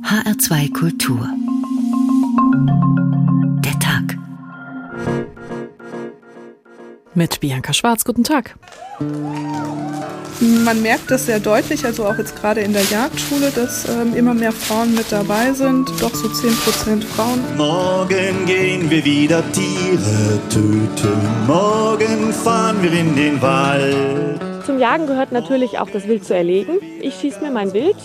HR2 Kultur. Der Tag. Mit Bianca Schwarz, guten Tag. Man merkt das sehr deutlich, also auch jetzt gerade in der Jagdschule, dass ähm, immer mehr Frauen mit dabei sind, doch so 10% Frauen. Morgen gehen wir wieder Tiere töten, morgen fahren wir in den Wald. Zum Jagen gehört natürlich auch das Wild zu erlegen. Ich schieße mir mein Wild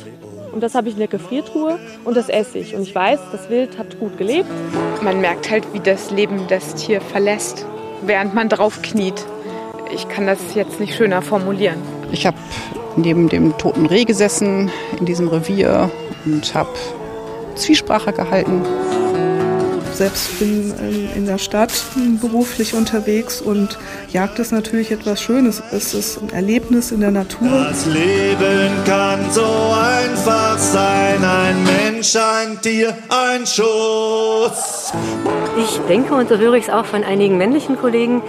und das habe ich in der Gefriertruhe und das esse ich. Und ich weiß, das Wild hat gut gelebt. Man merkt halt, wie das Leben das Tier verlässt, während man drauf kniet. Ich kann das jetzt nicht schöner formulieren. Ich habe neben dem toten Reh gesessen in diesem Revier und habe Zwiesprache gehalten. Selbst bin ähm, in der Stadt beruflich unterwegs und Jagd ist natürlich etwas Schönes. Es ist ein Erlebnis in der Natur. Das Leben kann so einfach sein, ein Mensch, ein Tier, ein Schuss. Ich denke, und so höre ich es auch von einigen männlichen Kollegen,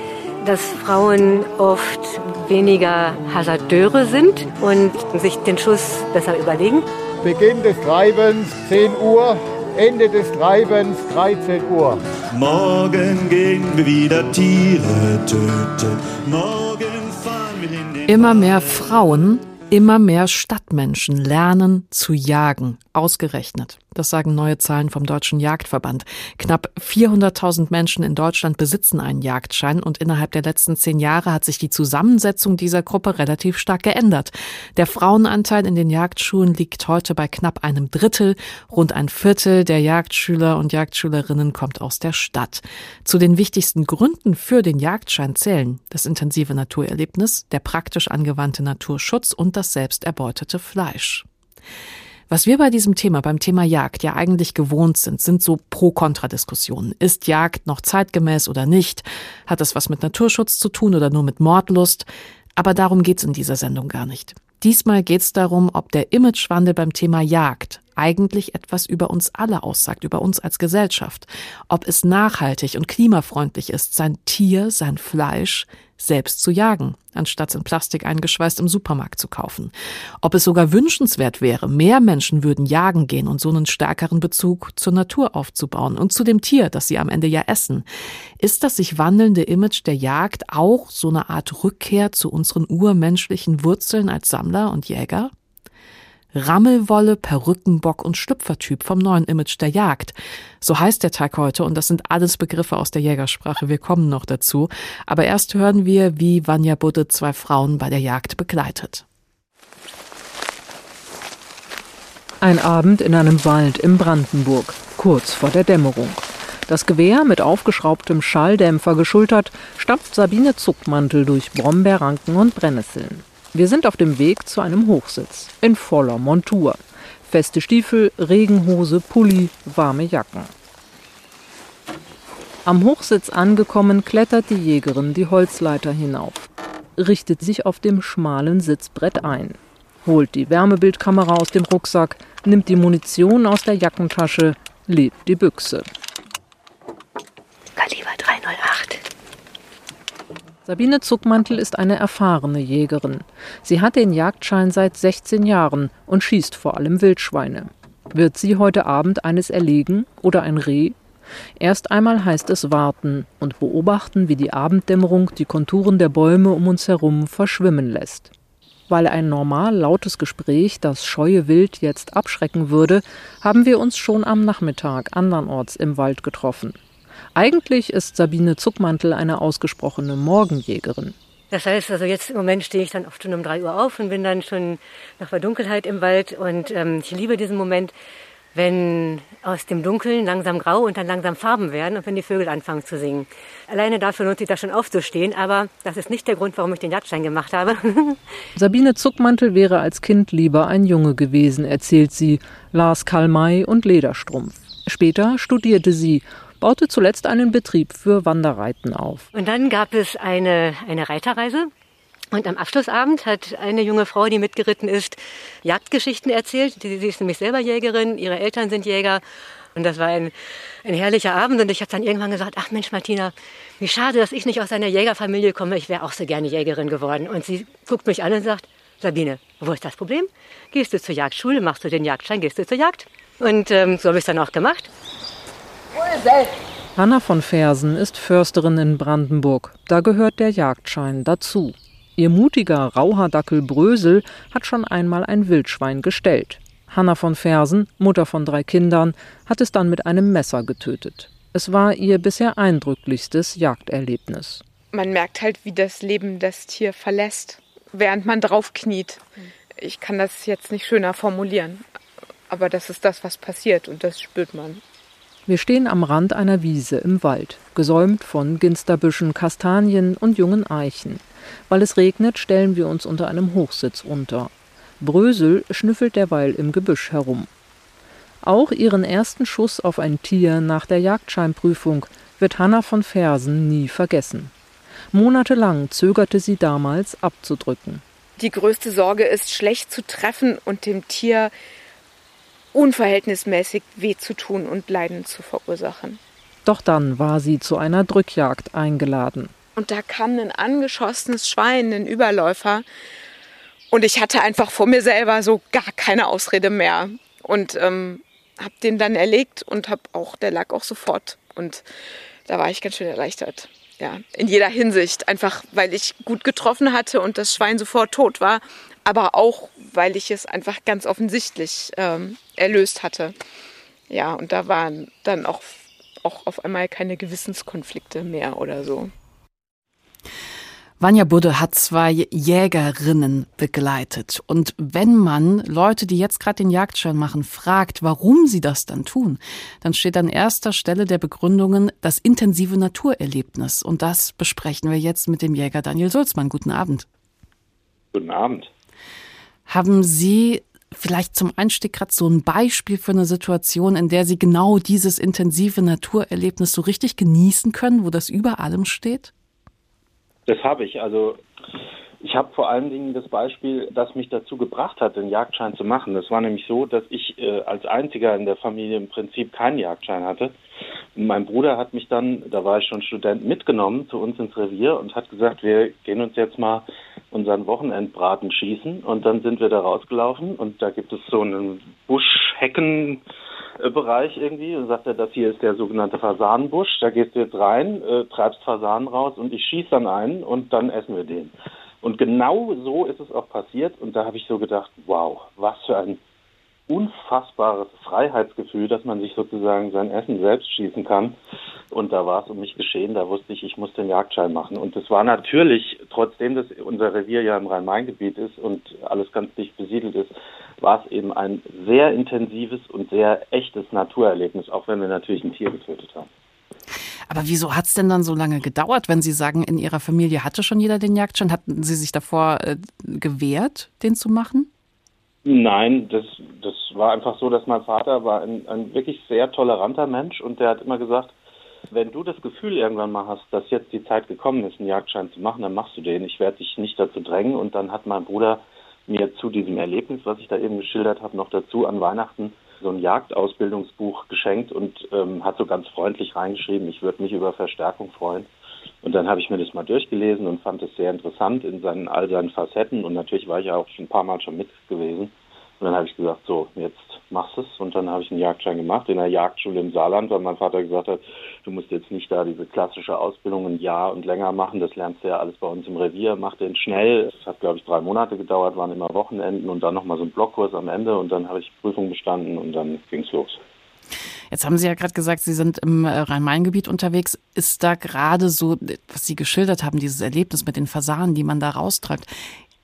dass Frauen oft weniger Hasardeure sind und sich den Schuss besser überlegen. Beginn des Treibens 10 Uhr, Ende des Treibens 13 Uhr. Morgen gehen wir wieder Tiere töten, morgen fahren wir in den Immer mehr Frauen, immer mehr Stadtmenschen lernen zu jagen. Ausgerechnet. Das sagen neue Zahlen vom Deutschen Jagdverband. Knapp 400.000 Menschen in Deutschland besitzen einen Jagdschein und innerhalb der letzten zehn Jahre hat sich die Zusammensetzung dieser Gruppe relativ stark geändert. Der Frauenanteil in den Jagdschulen liegt heute bei knapp einem Drittel. Rund ein Viertel der Jagdschüler und Jagdschülerinnen kommt aus der Stadt. Zu den wichtigsten Gründen für den Jagdschein zählen das intensive Naturerlebnis, der praktisch angewandte Naturschutz und das selbst erbeutete Fleisch. Was wir bei diesem Thema, beim Thema Jagd ja eigentlich gewohnt sind, sind so Pro-Kontra-Diskussionen. Ist Jagd noch zeitgemäß oder nicht? Hat es was mit Naturschutz zu tun oder nur mit Mordlust? Aber darum geht's in dieser Sendung gar nicht. Diesmal geht's darum, ob der Imagewandel beim Thema Jagd eigentlich etwas über uns alle aussagt, über uns als Gesellschaft. Ob es nachhaltig und klimafreundlich ist, sein Tier, sein Fleisch selbst zu jagen, anstatt in Plastik eingeschweißt im Supermarkt zu kaufen. Ob es sogar wünschenswert wäre, mehr Menschen würden jagen gehen und so einen stärkeren Bezug zur Natur aufzubauen und zu dem Tier, das sie am Ende ja essen. Ist das sich wandelnde Image der Jagd auch so eine Art Rückkehr zu unseren urmenschlichen Wurzeln als Sammler und Jäger? Rammelwolle, Perückenbock und Schlüpfertyp vom neuen Image der Jagd. So heißt der Tag heute und das sind alles Begriffe aus der Jägersprache. Wir kommen noch dazu. Aber erst hören wir, wie Vanja Budde zwei Frauen bei der Jagd begleitet. Ein Abend in einem Wald in Brandenburg, kurz vor der Dämmerung. Das Gewehr mit aufgeschraubtem Schalldämpfer geschultert, stapft Sabine Zuckmantel durch Brombeerranken und Brennnesseln. Wir sind auf dem Weg zu einem Hochsitz in voller Montur. Feste Stiefel, Regenhose, Pulli, warme Jacken. Am Hochsitz angekommen, klettert die Jägerin die Holzleiter hinauf, richtet sich auf dem schmalen Sitzbrett ein, holt die Wärmebildkamera aus dem Rucksack, nimmt die Munition aus der Jackentasche, lädt die Büchse. Kaliber 308. Sabine Zuckmantel ist eine erfahrene Jägerin. Sie hat den Jagdschein seit 16 Jahren und schießt vor allem Wildschweine. Wird sie heute Abend eines erlegen oder ein Reh? Erst einmal heißt es warten und beobachten, wie die Abenddämmerung die Konturen der Bäume um uns herum verschwimmen lässt. Weil ein normal lautes Gespräch das scheue Wild jetzt abschrecken würde, haben wir uns schon am Nachmittag andernorts im Wald getroffen. Eigentlich ist Sabine Zuckmantel eine ausgesprochene Morgenjägerin. Das heißt, also jetzt im Moment stehe ich dann oft schon um drei Uhr auf und bin dann schon nach der Dunkelheit im Wald. Und ähm, ich liebe diesen Moment, wenn aus dem Dunkeln langsam grau und dann langsam Farben werden und wenn die Vögel anfangen zu singen. Alleine dafür lohnt sich da schon aufzustehen, aber das ist nicht der Grund, warum ich den Jagdschein gemacht habe. Sabine Zuckmantel wäre als Kind lieber ein Junge gewesen, erzählt sie, las Karl May und Lederstrumpf. Später studierte sie baute zuletzt einen Betrieb für Wanderreiten auf. Und dann gab es eine, eine Reiterreise. Und am Abschlussabend hat eine junge Frau, die mitgeritten ist, Jagdgeschichten erzählt. Sie ist nämlich selber Jägerin, ihre Eltern sind Jäger. Und das war ein, ein herrlicher Abend. Und ich habe dann irgendwann gesagt, ach Mensch, Martina, wie schade, dass ich nicht aus einer Jägerfamilie komme. Ich wäre auch so gerne Jägerin geworden. Und sie guckt mich an und sagt, Sabine, wo ist das Problem? Gehst du zur Jagdschule, machst du den Jagdschein, gehst du zur Jagd? Und ähm, so habe ich es dann auch gemacht. Hanna von Fersen ist Försterin in Brandenburg. Da gehört der Jagdschein dazu. Ihr mutiger Rauhardackel Brösel hat schon einmal ein Wildschwein gestellt. Hanna von Fersen, Mutter von drei Kindern, hat es dann mit einem Messer getötet. Es war ihr bisher eindrücklichstes Jagderlebnis. Man merkt halt, wie das Leben das Tier verlässt, während man drauf kniet. Ich kann das jetzt nicht schöner formulieren, aber das ist das, was passiert und das spürt man. Wir stehen am Rand einer Wiese im Wald, gesäumt von Ginsterbüschen, Kastanien und jungen Eichen. Weil es regnet, stellen wir uns unter einem Hochsitz unter. Brösel schnüffelt derweil im Gebüsch herum. Auch ihren ersten Schuss auf ein Tier nach der Jagdscheinprüfung wird Hanna von Fersen nie vergessen. Monatelang zögerte sie damals abzudrücken. Die größte Sorge ist, schlecht zu treffen und dem Tier unverhältnismäßig weh zu tun und Leiden zu verursachen. Doch dann war sie zu einer Drückjagd eingeladen. Und da kam ein angeschossenes Schwein, ein Überläufer. Und ich hatte einfach vor mir selber so gar keine Ausrede mehr. Und ähm, habe den dann erlegt und habe auch, der lag auch sofort. Und da war ich ganz schön erleichtert. Ja, in jeder Hinsicht. Einfach, weil ich gut getroffen hatte und das Schwein sofort tot war. Aber auch, weil ich es einfach ganz offensichtlich ähm, erlöst hatte. Ja, und da waren dann auch, auch auf einmal keine Gewissenskonflikte mehr oder so. Vanja Budde hat zwei Jägerinnen begleitet. Und wenn man Leute, die jetzt gerade den Jagdschein machen, fragt, warum sie das dann tun, dann steht an erster Stelle der Begründungen das intensive Naturerlebnis. Und das besprechen wir jetzt mit dem Jäger Daniel Sulzmann. Guten Abend. Guten Abend. Haben Sie vielleicht zum Einstieg gerade so ein Beispiel für eine Situation, in der Sie genau dieses intensive Naturerlebnis so richtig genießen können, wo das über allem steht? Das habe ich. Also ich habe vor allen Dingen das Beispiel, das mich dazu gebracht hat, den Jagdschein zu machen. Das war nämlich so, dass ich äh, als einziger in der Familie im Prinzip keinen Jagdschein hatte. Mein Bruder hat mich dann, da war ich schon Student, mitgenommen zu uns ins Revier und hat gesagt, wir gehen uns jetzt mal unseren Wochenendbraten schießen. Und dann sind wir da rausgelaufen und da gibt es so einen Buschhecken. Bereich irgendwie und sagt er, das hier ist der sogenannte Fasanenbusch, da gehst du jetzt rein, äh, treibst Fasanen raus und ich schieße dann einen und dann essen wir den. Und genau so ist es auch passiert und da habe ich so gedacht, wow, was für ein unfassbares Freiheitsgefühl, dass man sich sozusagen sein Essen selbst schießen kann. Und da war es um mich geschehen, da wusste ich, ich muss den Jagdschein machen. Und das war natürlich, trotzdem das unser Revier ja im Rhein-Main-Gebiet ist und alles ganz dicht besiedelt ist, war es eben ein sehr intensives und sehr echtes Naturerlebnis, auch wenn wir natürlich ein Tier getötet haben. Aber wieso hat es denn dann so lange gedauert, wenn Sie sagen, in Ihrer Familie hatte schon jeder den Jagdschein? Hatten Sie sich davor äh, gewehrt, den zu machen? Nein, das, das war einfach so, dass mein Vater war ein, ein wirklich sehr toleranter Mensch und der hat immer gesagt, wenn du das Gefühl irgendwann mal hast, dass jetzt die Zeit gekommen ist, einen Jagdschein zu machen, dann machst du den. Ich werde dich nicht dazu drängen. Und dann hat mein Bruder mir zu diesem Erlebnis, was ich da eben geschildert habe, noch dazu an Weihnachten so ein Jagdausbildungsbuch geschenkt und ähm, hat so ganz freundlich reingeschrieben, ich würde mich über Verstärkung freuen. Und dann habe ich mir das mal durchgelesen und fand es sehr interessant in seinen, all seinen Facetten. Und natürlich war ich auch schon ein paar Mal schon mit gewesen. Und dann habe ich gesagt, so, jetzt machst es. Und dann habe ich einen Jagdschein gemacht in der Jagdschule im Saarland, weil mein Vater gesagt hat, du musst jetzt nicht da diese klassische Ausbildung ein Jahr und länger machen. Das lernst du ja alles bei uns im Revier. Mach den schnell. Das hat, glaube ich, drei Monate gedauert, waren immer Wochenenden und dann nochmal so ein Blockkurs am Ende. Und dann habe ich Prüfung bestanden und dann ging's los. Jetzt haben Sie ja gerade gesagt, Sie sind im äh, Rhein-Main-Gebiet unterwegs. Ist da gerade so, was Sie geschildert haben, dieses Erlebnis mit den Fasanen, die man da raustreibt,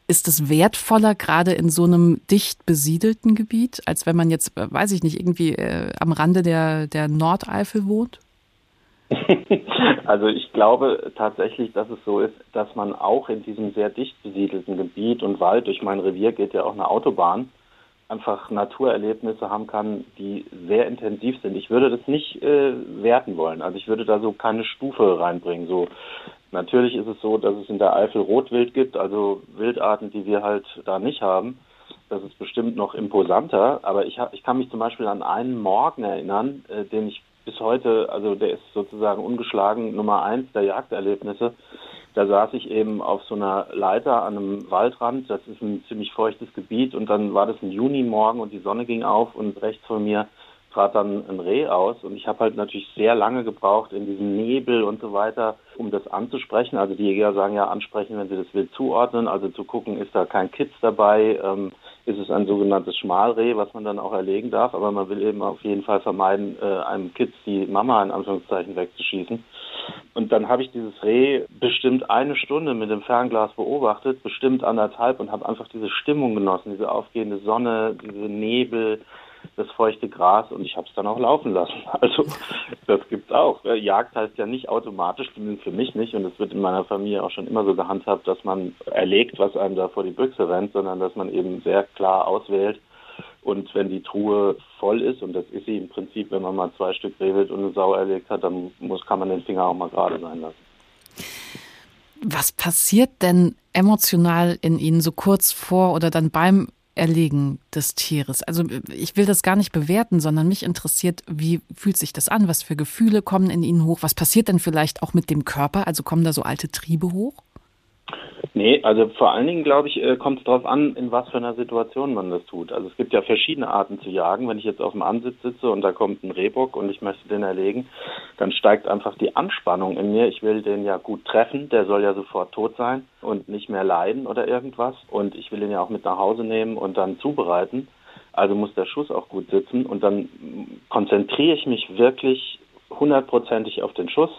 ist es wertvoller gerade in so einem dicht besiedelten Gebiet, als wenn man jetzt, äh, weiß ich nicht, irgendwie äh, am Rande der, der Nordeifel wohnt? Also ich glaube tatsächlich, dass es so ist, dass man auch in diesem sehr dicht besiedelten Gebiet und Wald, durch mein Revier geht ja auch eine Autobahn, einfach Naturerlebnisse haben kann, die sehr intensiv sind. Ich würde das nicht äh, werten wollen. Also ich würde da so keine Stufe reinbringen. So Natürlich ist es so, dass es in der Eifel Rotwild gibt, also Wildarten, die wir halt da nicht haben. Das ist bestimmt noch imposanter, aber ich, ich kann mich zum Beispiel an einen Morgen erinnern, äh, den ich bis heute, also der ist sozusagen ungeschlagen Nummer eins der Jagderlebnisse. Da saß ich eben auf so einer Leiter an einem Waldrand. Das ist ein ziemlich feuchtes Gebiet und dann war das ein Junimorgen und die Sonne ging auf und rechts von mir trat dann ein Reh aus und ich habe halt natürlich sehr lange gebraucht in diesem Nebel und so weiter, um das anzusprechen. Also die Jäger sagen ja ansprechen, wenn sie das Wild zuordnen, also zu gucken, ist da kein Kitz dabei, ähm, ist es ein sogenanntes Schmalreh, was man dann auch erlegen darf, aber man will eben auf jeden Fall vermeiden, äh, einem Kitz die Mama in Anführungszeichen wegzuschießen. Und dann habe ich dieses Reh bestimmt eine Stunde mit dem Fernglas beobachtet, bestimmt anderthalb und habe einfach diese Stimmung genossen, diese aufgehende Sonne, diese Nebel, das feuchte Gras und ich habe es dann auch laufen lassen. Also das gibt's auch. Jagd heißt ja nicht automatisch, zumindest für mich nicht, und es wird in meiner Familie auch schon immer so gehandhabt, dass man erlegt, was einem da vor die Büchse rennt, sondern dass man eben sehr klar auswählt. Und wenn die Truhe voll ist, und das ist sie im Prinzip, wenn man mal zwei Stück Rehwild und eine Sau erlegt hat, dann muss, kann man den Finger auch mal gerade sein lassen. Was passiert denn emotional in Ihnen so kurz vor oder dann beim Erlegen des Tieres. Also ich will das gar nicht bewerten, sondern mich interessiert, wie fühlt sich das an? Was für Gefühle kommen in Ihnen hoch? Was passiert denn vielleicht auch mit dem Körper? Also kommen da so alte Triebe hoch? Nee, also vor allen Dingen, glaube ich, äh, kommt es darauf an, in was für einer Situation man das tut. Also es gibt ja verschiedene Arten zu jagen. Wenn ich jetzt auf dem Ansitz sitze und da kommt ein Rehbock und ich möchte den erlegen, dann steigt einfach die Anspannung in mir. Ich will den ja gut treffen, der soll ja sofort tot sein und nicht mehr leiden oder irgendwas. Und ich will ihn ja auch mit nach Hause nehmen und dann zubereiten. Also muss der Schuss auch gut sitzen und dann konzentriere ich mich wirklich hundertprozentig auf den Schuss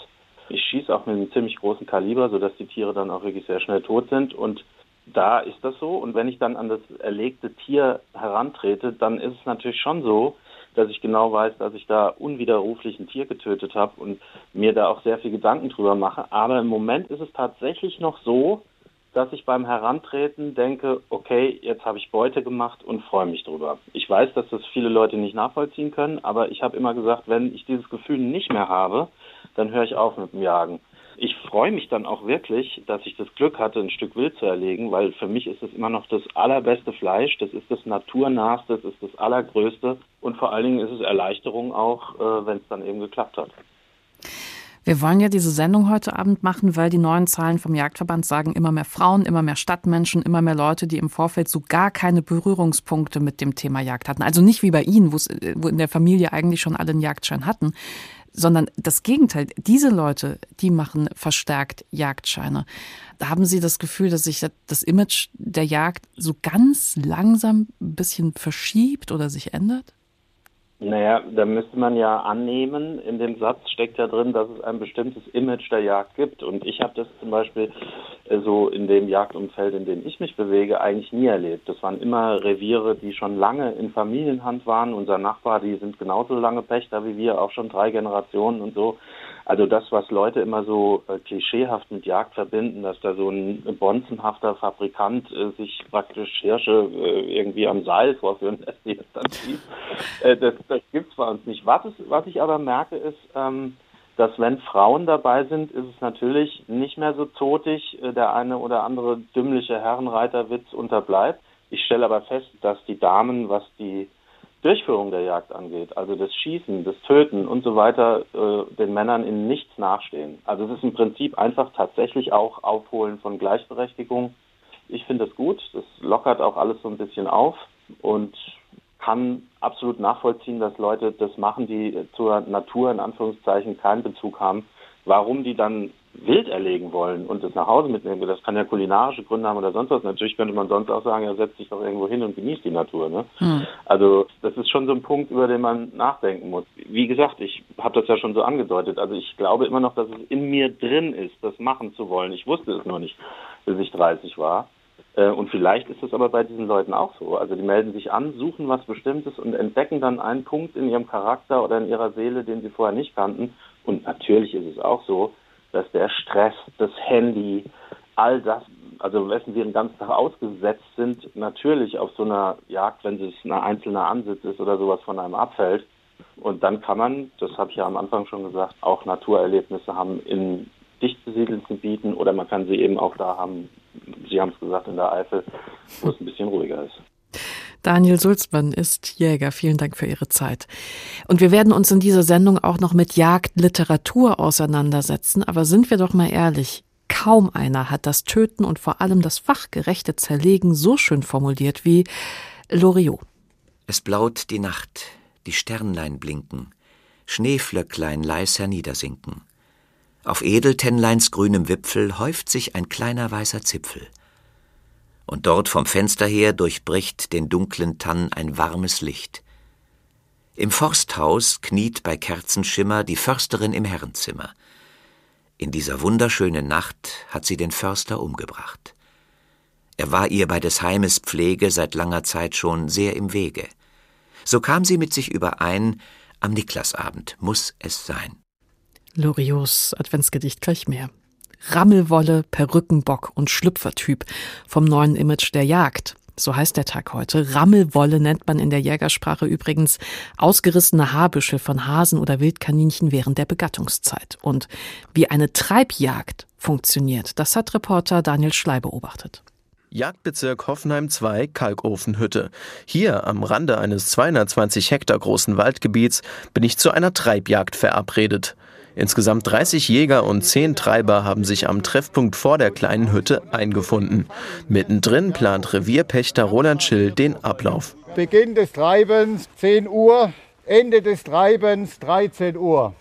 ich schieße auch mit einem ziemlich großen Kaliber, sodass die Tiere dann auch wirklich sehr schnell tot sind. Und da ist das so. Und wenn ich dann an das erlegte Tier herantrete, dann ist es natürlich schon so, dass ich genau weiß, dass ich da unwiderruflich ein Tier getötet habe und mir da auch sehr viel Gedanken drüber mache. Aber im Moment ist es tatsächlich noch so, dass ich beim Herantreten denke, okay, jetzt habe ich Beute gemacht und freue mich drüber. Ich weiß, dass das viele Leute nicht nachvollziehen können, aber ich habe immer gesagt, wenn ich dieses Gefühl nicht mehr habe, dann höre ich auf mit dem Jagen. Ich freue mich dann auch wirklich, dass ich das Glück hatte, ein Stück Wild zu erlegen, weil für mich ist es immer noch das allerbeste Fleisch, das ist das Naturnahste, das ist das Allergrößte und vor allen Dingen ist es Erleichterung auch, äh, wenn es dann eben geklappt hat. Wir wollen ja diese Sendung heute Abend machen, weil die neuen Zahlen vom Jagdverband sagen, immer mehr Frauen, immer mehr Stadtmenschen, immer mehr Leute, die im Vorfeld so gar keine Berührungspunkte mit dem Thema Jagd hatten. Also nicht wie bei Ihnen, wo in der Familie eigentlich schon alle einen Jagdschein hatten, sondern das Gegenteil. Diese Leute, die machen verstärkt Jagdscheine. Haben Sie das Gefühl, dass sich das Image der Jagd so ganz langsam ein bisschen verschiebt oder sich ändert? Naja, da müsste man ja annehmen, in dem Satz steckt ja drin, dass es ein bestimmtes Image der Jagd gibt. Und ich habe das zum Beispiel äh, so in dem Jagdumfeld, in dem ich mich bewege, eigentlich nie erlebt. Das waren immer Reviere, die schon lange in Familienhand waren. Unser Nachbar, die sind genauso lange Pächter wie wir, auch schon drei Generationen und so. Also das, was Leute immer so äh, klischeehaft mit Jagd verbinden, dass da so ein bonzenhafter Fabrikant äh, sich praktisch Hirsche äh, irgendwie am Seil vorführen lässt, die das dann schießt, äh, das, das gibt's bei uns nicht. Was, ist, was ich aber merke, ist, ähm, dass wenn Frauen dabei sind, ist es natürlich nicht mehr so zotig, äh, der eine oder andere dümmliche Herrenreiterwitz unterbleibt. Ich stelle aber fest, dass die Damen, was die Durchführung der Jagd angeht, also das Schießen, das Töten und so weiter, äh, den Männern in nichts nachstehen. Also es ist im Prinzip einfach tatsächlich auch Aufholen von Gleichberechtigung. Ich finde das gut, das lockert auch alles so ein bisschen auf und kann absolut nachvollziehen, dass Leute das machen, die zur Natur in Anführungszeichen keinen Bezug haben. Warum die dann wild erlegen wollen und es nach Hause mitnehmen, das kann ja kulinarische Gründe haben oder sonst was. Natürlich könnte man sonst auch sagen, ja, setz dich doch irgendwo hin und genieß die Natur. Ne? Hm. Also das ist schon so ein Punkt, über den man nachdenken muss. Wie gesagt, ich habe das ja schon so angedeutet. Also ich glaube immer noch, dass es in mir drin ist, das machen zu wollen. Ich wusste es nur nicht, bis ich 30 war. Äh, und vielleicht ist es aber bei diesen Leuten auch so. Also die melden sich an, suchen was Bestimmtes und entdecken dann einen Punkt in ihrem Charakter oder in ihrer Seele, den sie vorher nicht kannten. Und natürlich ist es auch so, dass der Stress, das Handy, all das, also wessen wir den ganzen Tag ausgesetzt sind, natürlich auf so einer Jagd, wenn es ein einzelner Ansitz ist oder sowas von einem abfällt. Und dann kann man, das habe ich ja am Anfang schon gesagt, auch Naturerlebnisse haben in dicht besiedelten Gebieten oder man kann sie eben auch da haben, Sie haben es gesagt, in der Eifel, wo es ein bisschen ruhiger ist. Daniel Sulzmann ist Jäger. Vielen Dank für Ihre Zeit. Und wir werden uns in dieser Sendung auch noch mit Jagdliteratur auseinandersetzen. Aber sind wir doch mal ehrlich. Kaum einer hat das Töten und vor allem das fachgerechte Zerlegen so schön formuliert wie Loriot. Es blaut die Nacht. die Sternlein blinken, Schneeflöcklein leis herniedersinken. Auf Edeltennleins grünem Wipfel häuft sich ein kleiner weißer Zipfel. Und dort vom Fenster her durchbricht den dunklen Tann ein warmes Licht. Im Forsthaus kniet bei Kerzenschimmer die Försterin im Herrenzimmer. In dieser wunderschönen Nacht hat sie den Förster umgebracht. Er war ihr bei des Heimes Pflege seit langer Zeit schon sehr im Wege. So kam sie mit sich überein, am Niklasabend muss es sein. Loriots Adventsgedicht gleich mehr. Rammelwolle, Perückenbock und Schlüpfertyp vom neuen Image der Jagd. So heißt der Tag heute. Rammelwolle nennt man in der Jägersprache übrigens ausgerissene Haarbüschel von Hasen oder Wildkaninchen während der Begattungszeit. Und wie eine Treibjagd funktioniert, das hat Reporter Daniel Schley beobachtet. Jagdbezirk Hoffenheim 2 Kalkofenhütte. Hier am Rande eines 220 Hektar großen Waldgebiets bin ich zu einer Treibjagd verabredet. Insgesamt 30 Jäger und 10 Treiber haben sich am Treffpunkt vor der kleinen Hütte eingefunden. Mittendrin plant Revierpächter Roland Schill den Ablauf. Beginn des Treibens 10 Uhr, Ende des Treibens 13 Uhr.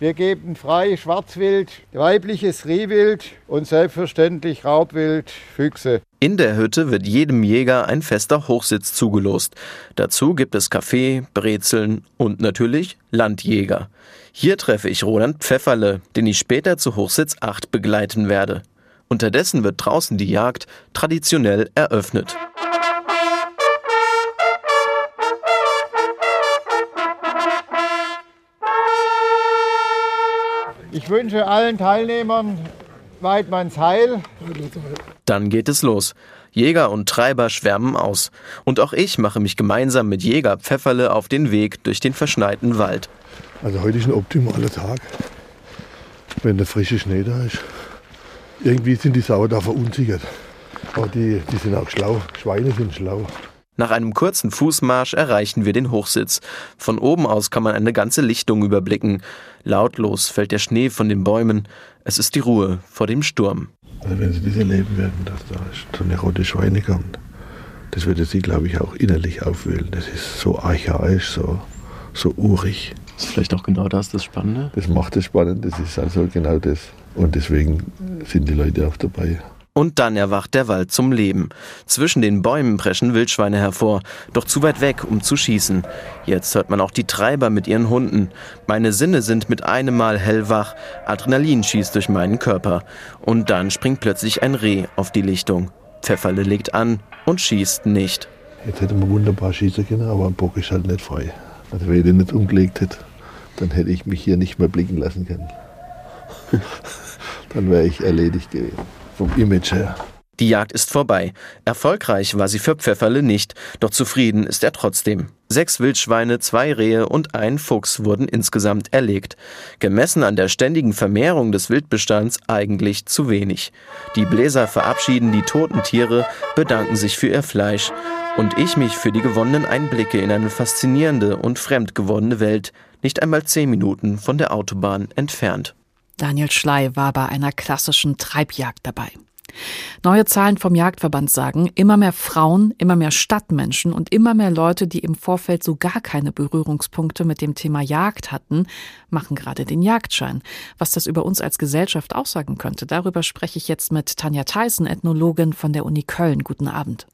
Wir geben frei Schwarzwild, weibliches Rehwild und selbstverständlich Raubwild, Füchse. In der Hütte wird jedem Jäger ein fester Hochsitz zugelost. Dazu gibt es Kaffee, Brezeln und natürlich Landjäger. Hier treffe ich Roland Pfefferle, den ich später zu Hochsitz 8 begleiten werde. Unterdessen wird draußen die Jagd traditionell eröffnet. Ich wünsche allen Teilnehmern Weidmanns Heil. Dann geht es los. Jäger und Treiber schwärmen aus. Und auch ich mache mich gemeinsam mit Jäger Pfefferle auf den Weg durch den verschneiten Wald. Also heute ist ein optimaler Tag, wenn der frische Schnee da ist. Irgendwie sind die Sauer da verunsichert. Aber die, die sind auch schlau. Schweine sind schlau. Nach einem kurzen Fußmarsch erreichen wir den Hochsitz. Von oben aus kann man eine ganze Lichtung überblicken. Lautlos fällt der Schnee von den Bäumen. Es ist die Ruhe vor dem Sturm. Also wenn Sie das erleben werden, dass da so eine rote Schweine kommt, das würde Sie, glaube ich, auch innerlich aufwühlen. Das ist so archaisch, so, so urig. Das ist vielleicht auch genau das das Spannende? Das macht es spannend, das ist also genau das. Und deswegen sind die Leute auch dabei. Und dann erwacht der Wald zum Leben. Zwischen den Bäumen preschen Wildschweine hervor, doch zu weit weg, um zu schießen. Jetzt hört man auch die Treiber mit ihren Hunden. Meine Sinne sind mit einem Mal hellwach, Adrenalin schießt durch meinen Körper. Und dann springt plötzlich ein Reh auf die Lichtung. Pfefferle legt an und schießt nicht. Jetzt hätte man wunderbar schießen können, aber ein Bock ist halt nicht frei. Also wenn ich den nicht umgelegt hätte, dann hätte ich mich hier nicht mehr blicken lassen können. dann wäre ich erledigt gewesen vom Image her. Die Jagd ist vorbei. Erfolgreich war sie für Pfefferle nicht, doch zufrieden ist er trotzdem. Sechs Wildschweine, zwei Rehe und ein Fuchs wurden insgesamt erlegt. Gemessen an der ständigen Vermehrung des Wildbestands eigentlich zu wenig. Die Bläser verabschieden die toten Tiere, bedanken sich für ihr Fleisch und ich mich für die gewonnenen Einblicke in eine faszinierende und fremd gewordene Welt, nicht einmal zehn Minuten von der Autobahn entfernt. Daniel Schley war bei einer klassischen Treibjagd dabei. Neue Zahlen vom Jagdverband sagen, immer mehr Frauen, immer mehr Stadtmenschen und immer mehr Leute, die im Vorfeld so gar keine Berührungspunkte mit dem Thema Jagd hatten, machen gerade den Jagdschein. Was das über uns als Gesellschaft aussagen könnte, darüber spreche ich jetzt mit Tanja Theissen, Ethnologin von der Uni Köln. Guten Abend.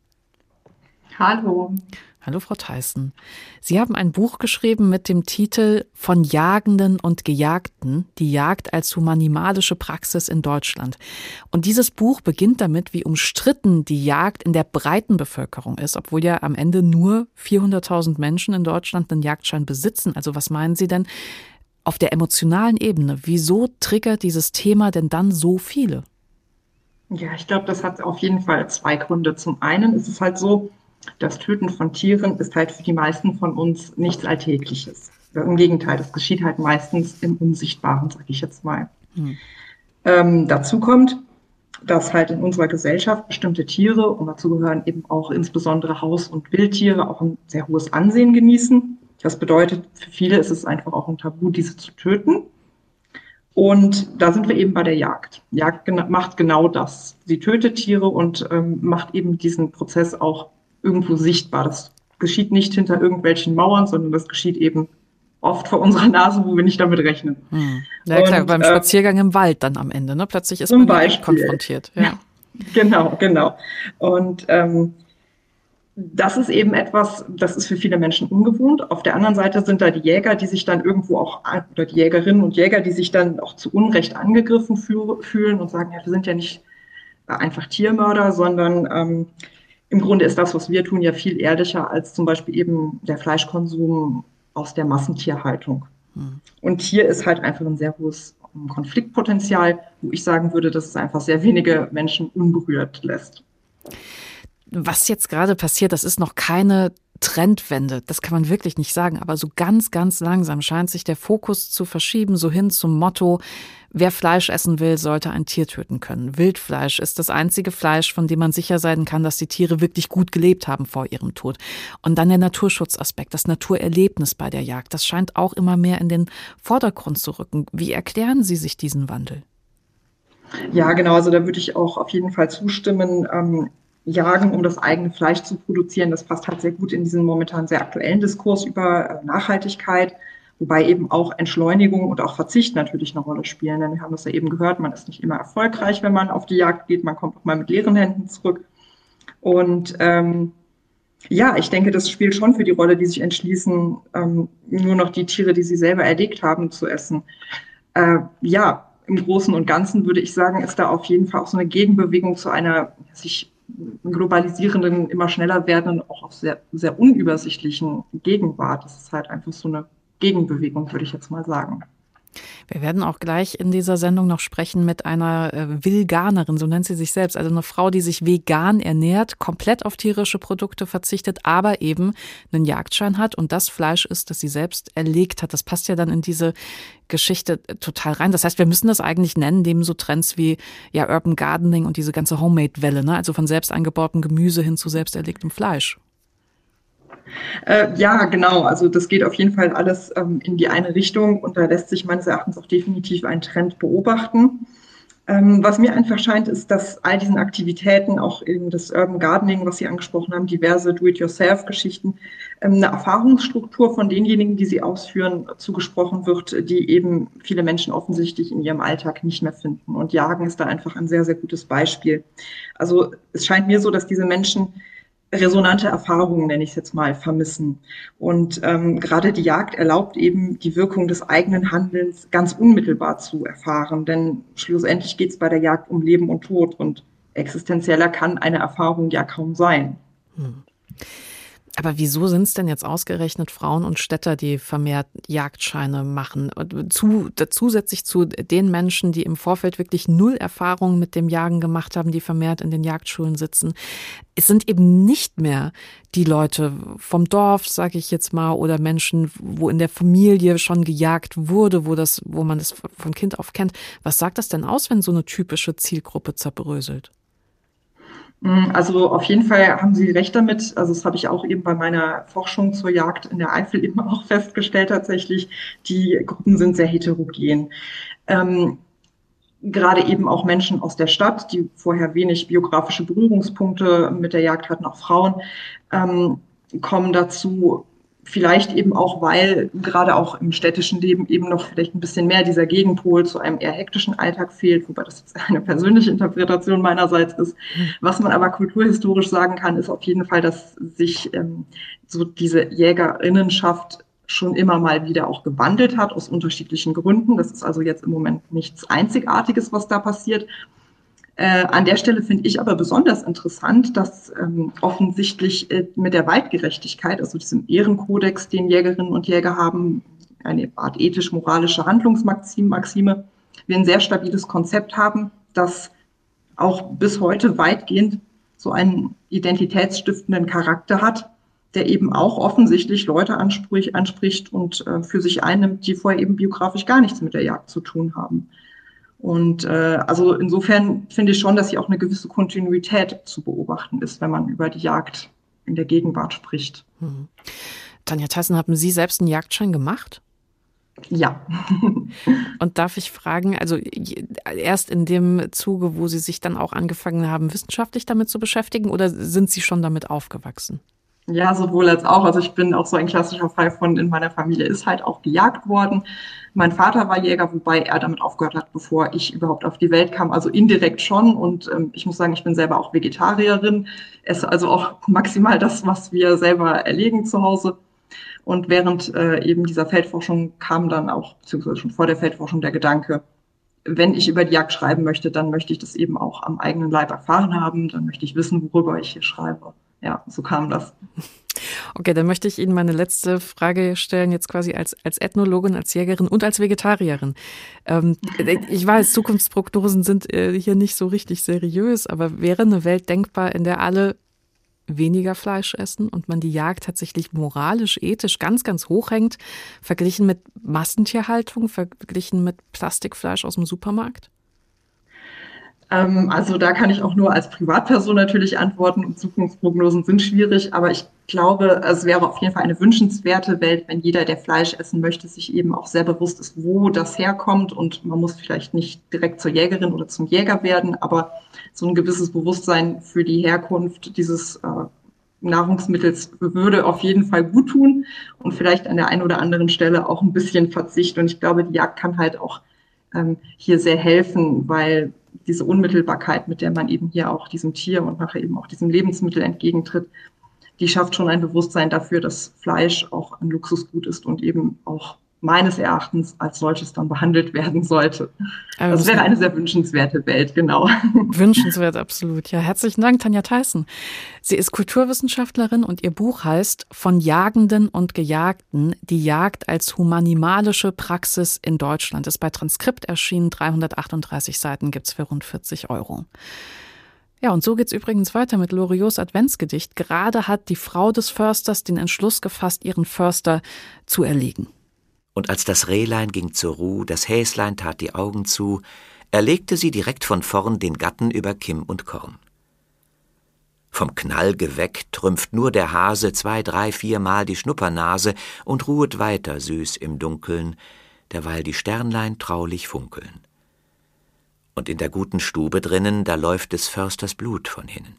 Hallo. Hallo, Frau Theissen. Sie haben ein Buch geschrieben mit dem Titel Von Jagenden und Gejagten, die Jagd als humanimalische Praxis in Deutschland. Und dieses Buch beginnt damit, wie umstritten die Jagd in der breiten Bevölkerung ist, obwohl ja am Ende nur 400.000 Menschen in Deutschland einen Jagdschein besitzen. Also was meinen Sie denn auf der emotionalen Ebene? Wieso triggert dieses Thema denn dann so viele? Ja, ich glaube, das hat auf jeden Fall zwei Gründe. Zum einen ist es halt so, das Töten von Tieren ist halt für die meisten von uns nichts Alltägliches. Im Gegenteil, das geschieht halt meistens im Unsichtbaren, sage ich jetzt mal. Hm. Ähm, dazu kommt, dass halt in unserer Gesellschaft bestimmte Tiere, und dazu gehören eben auch insbesondere Haus- und Wildtiere, auch ein sehr hohes Ansehen genießen. Das bedeutet, für viele ist es einfach auch ein Tabu, diese zu töten. Und da sind wir eben bei der Jagd. Jagd macht genau das. Sie tötet Tiere und ähm, macht eben diesen Prozess auch irgendwo sichtbar. Das geschieht nicht hinter irgendwelchen Mauern, sondern das geschieht eben oft vor unserer Nase, wo wir nicht damit rechnen. Hm. Ja, klar, und, beim äh, Spaziergang im Wald dann am Ende, ne? Plötzlich ist man Beispiel. konfrontiert. Ja. Genau, genau. Und ähm, das ist eben etwas, das ist für viele Menschen ungewohnt. Auf der anderen Seite sind da die Jäger, die sich dann irgendwo auch, oder die Jägerinnen und Jäger, die sich dann auch zu Unrecht angegriffen fühlen und sagen, ja, wir sind ja nicht einfach Tiermörder, sondern ähm, im Grunde ist das, was wir tun, ja viel ehrlicher als zum Beispiel eben der Fleischkonsum aus der Massentierhaltung. Mhm. Und hier ist halt einfach ein sehr hohes Konfliktpotenzial, wo ich sagen würde, dass es einfach sehr wenige Menschen unberührt lässt was jetzt gerade passiert, das ist noch keine Trendwende. Das kann man wirklich nicht sagen. Aber so ganz, ganz langsam scheint sich der Fokus zu verschieben, so hin zum Motto, wer Fleisch essen will, sollte ein Tier töten können. Wildfleisch ist das einzige Fleisch, von dem man sicher sein kann, dass die Tiere wirklich gut gelebt haben vor ihrem Tod. Und dann der Naturschutzaspekt, das Naturerlebnis bei der Jagd, das scheint auch immer mehr in den Vordergrund zu rücken. Wie erklären Sie sich diesen Wandel? Ja, genau. Also da würde ich auch auf jeden Fall zustimmen. Ähm, jagen, um das eigene Fleisch zu produzieren. Das passt halt sehr gut in diesen momentan sehr aktuellen Diskurs über äh, Nachhaltigkeit, wobei eben auch Entschleunigung und auch Verzicht natürlich eine Rolle spielen. Denn wir haben das ja eben gehört, man ist nicht immer erfolgreich, wenn man auf die Jagd geht. Man kommt auch mal mit leeren Händen zurück. Und ähm, ja, ich denke, das spielt schon für die Rolle, die sich entschließen, ähm, nur noch die Tiere, die sie selber erlegt haben, zu essen. Äh, ja, im Großen und Ganzen würde ich sagen, ist da auf jeden Fall auch so eine Gegenbewegung zu einer sich globalisierenden, immer schneller werdenden, auch sehr, sehr unübersichtlichen Gegenwart. Das ist halt einfach so eine Gegenbewegung, würde ich jetzt mal sagen. Wir werden auch gleich in dieser Sendung noch sprechen mit einer äh, Vilganerin, so nennt sie sich selbst, also eine Frau, die sich vegan ernährt, komplett auf tierische Produkte verzichtet, aber eben einen Jagdschein hat und das Fleisch ist, das sie selbst erlegt hat. Das passt ja dann in diese Geschichte äh, total rein. Das heißt, wir müssen das eigentlich nennen, neben so Trends wie ja Urban Gardening und diese ganze Homemade-Welle, ne? also von selbst angebautem Gemüse hin zu selbst erlegtem Fleisch. Äh, ja, genau. Also das geht auf jeden Fall alles ähm, in die eine Richtung und da lässt sich meines Erachtens auch definitiv ein Trend beobachten. Ähm, was mir einfach scheint, ist, dass all diesen Aktivitäten, auch eben das Urban Gardening, was Sie angesprochen haben, diverse Do-it-yourself-Geschichten, ähm, eine Erfahrungsstruktur von denjenigen, die sie ausführen, zugesprochen wird, die eben viele Menschen offensichtlich in ihrem Alltag nicht mehr finden. Und Jagen ist da einfach ein sehr, sehr gutes Beispiel. Also es scheint mir so, dass diese Menschen resonante Erfahrungen, nenne ich es jetzt mal, vermissen. Und ähm, gerade die Jagd erlaubt eben die Wirkung des eigenen Handelns ganz unmittelbar zu erfahren. Denn schlussendlich geht es bei der Jagd um Leben und Tod und existenzieller kann eine Erfahrung ja kaum sein. Hm. Aber wieso sind es denn jetzt ausgerechnet Frauen und Städter, die vermehrt Jagdscheine machen? Zu, zusätzlich zu den Menschen, die im Vorfeld wirklich null Erfahrung mit dem Jagen gemacht haben, die vermehrt in den Jagdschulen sitzen. Es sind eben nicht mehr die Leute vom Dorf, sage ich jetzt mal, oder Menschen, wo in der Familie schon gejagt wurde, wo das, wo man das von Kind auf kennt. Was sagt das denn aus, wenn so eine typische Zielgruppe zerbröselt? Mm, also auf jeden Fall haben Sie recht damit. Also das habe ich auch eben bei meiner Forschung zur Jagd in der Eifel eben auch festgestellt tatsächlich. Die Gruppen sind sehr heterogen. Ähm, gerade eben auch Menschen aus der Stadt, die vorher wenig biografische Berührungspunkte mit der Jagd hatten, auch Frauen, ähm, kommen dazu, Vielleicht eben auch, weil gerade auch im städtischen Leben eben noch vielleicht ein bisschen mehr dieser Gegenpol zu einem eher hektischen Alltag fehlt, wobei das jetzt eine persönliche Interpretation meinerseits ist. Was man aber kulturhistorisch sagen kann, ist auf jeden Fall, dass sich ähm, so diese Jägerinnenschaft schon immer mal wieder auch gewandelt hat aus unterschiedlichen Gründen. Das ist also jetzt im Moment nichts Einzigartiges, was da passiert. Äh, an der Stelle finde ich aber besonders interessant, dass ähm, offensichtlich äh, mit der Waldgerechtigkeit, also diesem Ehrenkodex, den Jägerinnen und Jäger haben, eine Art ethisch-moralische Handlungsmaxime, wir ein sehr stabiles Konzept haben, das auch bis heute weitgehend so einen identitätsstiftenden Charakter hat, der eben auch offensichtlich Leute anspricht, anspricht und äh, für sich einnimmt, die vorher eben biografisch gar nichts mit der Jagd zu tun haben. Und äh, also insofern finde ich schon, dass hier auch eine gewisse Kontinuität zu beobachten ist, wenn man über die Jagd in der Gegenwart spricht. Hm. Tanja Tassen, haben Sie selbst einen Jagdschein gemacht? Ja. Und darf ich fragen, also erst in dem Zuge, wo Sie sich dann auch angefangen haben, wissenschaftlich damit zu beschäftigen, oder sind Sie schon damit aufgewachsen? Ja, sowohl als auch. Also ich bin auch so ein klassischer Fall von in meiner Familie ist halt auch gejagt worden. Mein Vater war Jäger, wobei er damit aufgehört hat, bevor ich überhaupt auf die Welt kam. Also indirekt schon. Und ähm, ich muss sagen, ich bin selber auch Vegetarierin. Esse also auch maximal das, was wir selber erlegen zu Hause. Und während äh, eben dieser Feldforschung kam dann auch, beziehungsweise schon vor der Feldforschung, der Gedanke, wenn ich über die Jagd schreiben möchte, dann möchte ich das eben auch am eigenen Leib erfahren haben. Dann möchte ich wissen, worüber ich hier schreibe ja, so kam das. Okay, dann möchte ich Ihnen meine letzte Frage stellen, jetzt quasi als, als Ethnologin, als Jägerin und als Vegetarierin. Ähm, ich weiß, Zukunftsprognosen sind äh, hier nicht so richtig seriös, aber wäre eine Welt denkbar, in der alle weniger Fleisch essen und man die Jagd tatsächlich moralisch, ethisch ganz, ganz hoch hängt, verglichen mit Massentierhaltung, verglichen mit Plastikfleisch aus dem Supermarkt? Ähm, also da kann ich auch nur als Privatperson natürlich antworten und Zukunftsprognosen sind schwierig, aber ich glaube, es wäre auf jeden Fall eine wünschenswerte Welt, wenn jeder, der Fleisch essen möchte, sich eben auch sehr bewusst ist, wo das herkommt und man muss vielleicht nicht direkt zur Jägerin oder zum Jäger werden, aber so ein gewisses Bewusstsein für die Herkunft dieses äh, Nahrungsmittels würde auf jeden Fall gut tun und vielleicht an der einen oder anderen Stelle auch ein bisschen Verzicht. Und ich glaube, die Jagd kann halt auch ähm, hier sehr helfen, weil diese Unmittelbarkeit, mit der man eben hier auch diesem Tier und nachher eben auch diesem Lebensmittel entgegentritt, die schafft schon ein Bewusstsein dafür, dass Fleisch auch ein Luxusgut ist und eben auch meines Erachtens als solches dann behandelt werden sollte. Also das wäre eine sehr wünschenswerte Welt, genau. Wünschenswert, absolut. Ja, herzlichen Dank, Tanja Theissen. Sie ist Kulturwissenschaftlerin und ihr Buch heißt Von Jagenden und Gejagten, die Jagd als humanimalische Praxis in Deutschland. Ist bei Transkript erschienen, 338 Seiten gibt's für rund 40 Euro. Ja, und so geht's übrigens weiter mit Loriots Adventsgedicht. Gerade hat die Frau des Försters den Entschluss gefasst, ihren Förster zu erlegen. Und als das Rehlein ging zur Ruh, das Häslein tat die Augen zu, erlegte sie direkt von vorn den Gatten über Kimm und Korn. Vom Knall geweckt trümpft nur der Hase zwei, drei, viermal die Schnuppernase und ruhet weiter süß im Dunkeln, derweil die Sternlein traulich funkeln. Und in der guten Stube drinnen, da läuft des Försters Blut von hinnen.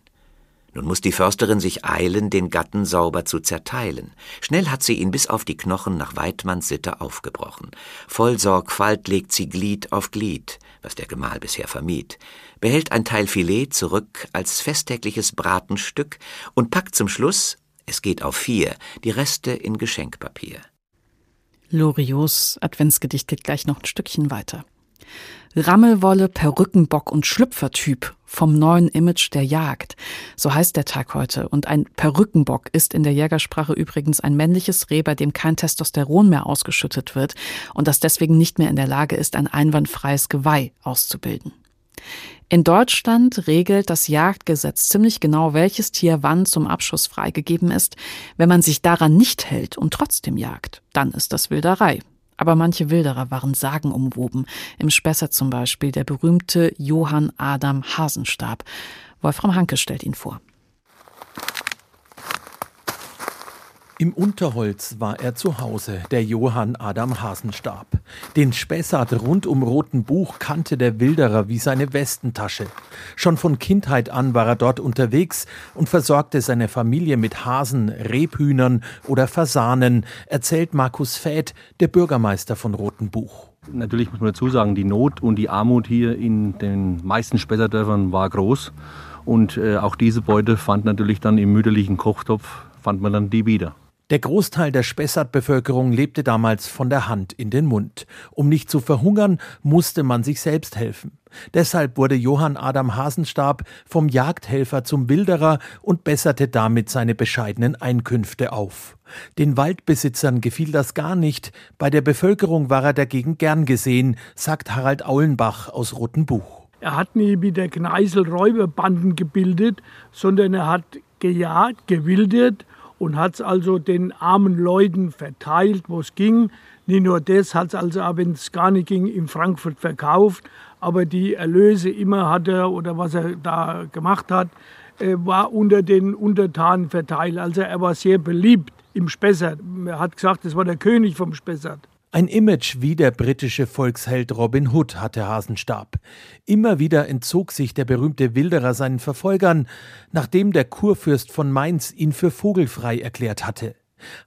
Nun muss die Försterin sich eilen, den Gatten sauber zu zerteilen. Schnell hat sie ihn bis auf die Knochen nach Weidmanns Sitte aufgebrochen. Voll Sorgfalt legt sie Glied auf Glied, was der Gemahl bisher vermied, behält ein Teil Filet zurück als festtägliches Bratenstück und packt zum Schluss, es geht auf vier, die Reste in Geschenkpapier. Loriots Adventsgedicht geht gleich noch ein Stückchen weiter. Rammelwolle, Perückenbock und Schlüpfertyp vom neuen Image der Jagd. So heißt der Tag heute. Und ein Perückenbock ist in der Jägersprache übrigens ein männliches Reh, bei dem kein Testosteron mehr ausgeschüttet wird und das deswegen nicht mehr in der Lage ist, ein einwandfreies Geweih auszubilden. In Deutschland regelt das Jagdgesetz ziemlich genau, welches Tier wann zum Abschuss freigegeben ist. Wenn man sich daran nicht hält und trotzdem jagt, dann ist das Wilderei. Aber manche Wilderer waren sagenumwoben. Im Spessart zum Beispiel der berühmte Johann Adam Hasenstab. Wolfram Hanke stellt ihn vor. Im Unterholz war er zu Hause, der Johann Adam Hasenstab. Den Spessart rund um Roten Buch kannte der Wilderer wie seine Westentasche. Schon von Kindheit an war er dort unterwegs und versorgte seine Familie mit Hasen, Rebhühnern oder Fasanen, erzählt Markus Fäth, der Bürgermeister von Roten Buch. Natürlich muss man dazu sagen, die Not und die Armut hier in den meisten Spessartdörfern war groß. Und äh, auch diese Beute fand natürlich dann im mütterlichen Kochtopf, fand man dann die wieder. Der Großteil der Spessart-Bevölkerung lebte damals von der Hand in den Mund. Um nicht zu verhungern, musste man sich selbst helfen. Deshalb wurde Johann Adam Hasenstab vom Jagdhelfer zum Wilderer und besserte damit seine bescheidenen Einkünfte auf. Den Waldbesitzern gefiel das gar nicht, bei der Bevölkerung war er dagegen gern gesehen, sagt Harald Aulenbach aus Rotenbuch. Er hat nie mit der Kneisel Räuberbanden gebildet, sondern er hat gejagt, gewildert und hat es also den armen Leuten verteilt, wo es ging. Nicht nur das, hat es also, wenn es gar nicht ging, in Frankfurt verkauft, aber die Erlöse immer hat er oder was er da gemacht hat, äh, war unter den Untertanen verteilt. Also er war sehr beliebt im Spessart. Er hat gesagt, das war der König vom Spessart. Ein Image wie der britische Volksheld Robin Hood hatte Hasenstab. Immer wieder entzog sich der berühmte Wilderer seinen Verfolgern, nachdem der Kurfürst von Mainz ihn für vogelfrei erklärt hatte.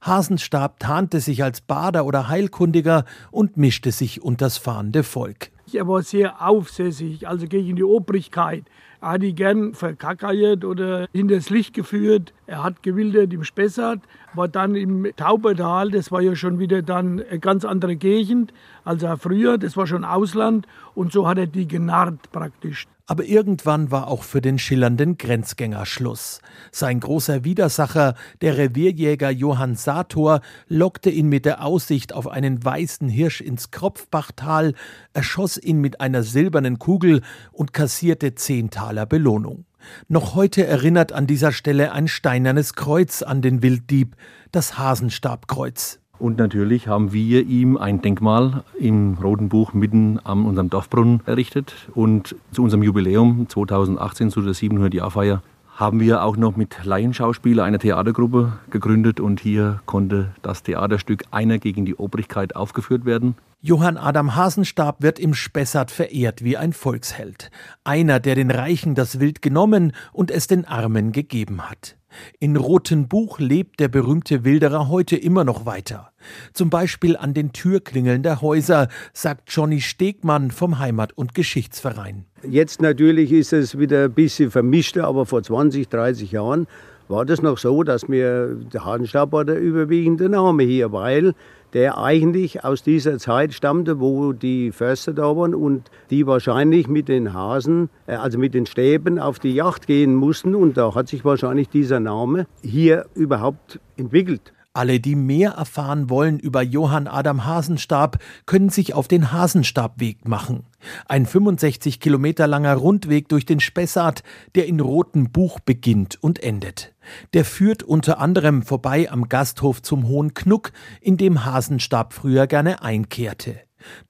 Hasenstab tarnte sich als Bader oder Heilkundiger und mischte sich unters fahrende Volk. Er war sehr aufsässig, also gegen die Obrigkeit. Er hat die gern verkackert oder hinters Licht geführt. Er hat gewildert im Spessart, war dann im Taubertal, das war ja schon wieder dann eine ganz andere Gegend als er früher, das war schon Ausland und so hat er die genarrt praktisch. Aber irgendwann war auch für den schillernden Grenzgänger Schluss. Sein großer Widersacher, der Revierjäger Johann Sator, lockte ihn mit der Aussicht auf einen weißen Hirsch ins Kropfbachtal, erschoss ihn mit einer silbernen Kugel und kassierte zehn Taler Belohnung. Noch heute erinnert an dieser Stelle ein steinernes Kreuz an den Wilddieb, das Hasenstabkreuz. Und natürlich haben wir ihm ein Denkmal im Roten Buch mitten an unserem Dorfbrunnen errichtet. Und zu unserem Jubiläum 2018, zu der 700-Jahr-Feier, haben wir auch noch mit Laienschauspieler eine Theatergruppe gegründet und hier konnte das Theaterstück Einer gegen die Obrigkeit aufgeführt werden. Johann Adam Hasenstab wird im Spessart verehrt wie ein Volksheld. Einer, der den Reichen das Wild genommen und es den Armen gegeben hat. In Roten Buch lebt der berühmte Wilderer heute immer noch weiter. Zum Beispiel an den Türklingeln der Häuser, sagt Johnny Stegmann vom Heimat- und Geschichtsverein. Jetzt natürlich ist es wieder ein bisschen vermischter, aber vor 20, 30 Jahren war das noch so, dass mir der Hadenstab war der überwiegende Name hier, weil der eigentlich aus dieser Zeit stammte, wo die Förster da waren und die wahrscheinlich mit den Hasen, äh, also mit den Stäben auf die Yacht gehen mussten und da hat sich wahrscheinlich dieser Name hier überhaupt entwickelt. Alle, die mehr erfahren wollen über Johann Adam Hasenstab, können sich auf den Hasenstabweg machen. Ein 65 Kilometer langer Rundweg durch den Spessart, der in Roten Buch beginnt und endet. Der führt unter anderem vorbei am Gasthof zum Hohen Knuck, in dem Hasenstab früher gerne einkehrte.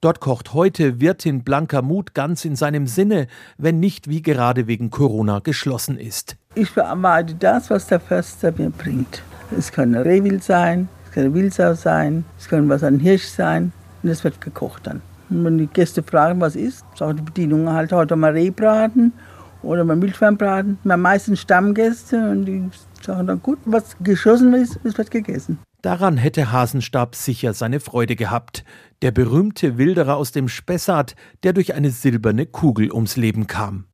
Dort kocht heute Wirtin Blanker Mut ganz in seinem Sinne, wenn nicht wie gerade wegen Corona geschlossen ist. Ich verarbeite das, was der Förster mir bringt. Es kann ein Rehwild sein, es kann eine Wildsau sein, es kann was an Hirsch sein und es wird gekocht dann. Und wenn die Gäste fragen, was ist, sagt die Bedienung halt heute mal Rehbraten oder mal Wildschweinbraten. Wir haben meistens Stammgäste und die sagen dann, gut, was geschossen ist, es wird gegessen. Daran hätte Hasenstab sicher seine Freude gehabt. Der berühmte Wilderer aus dem Spessart, der durch eine silberne Kugel ums Leben kam.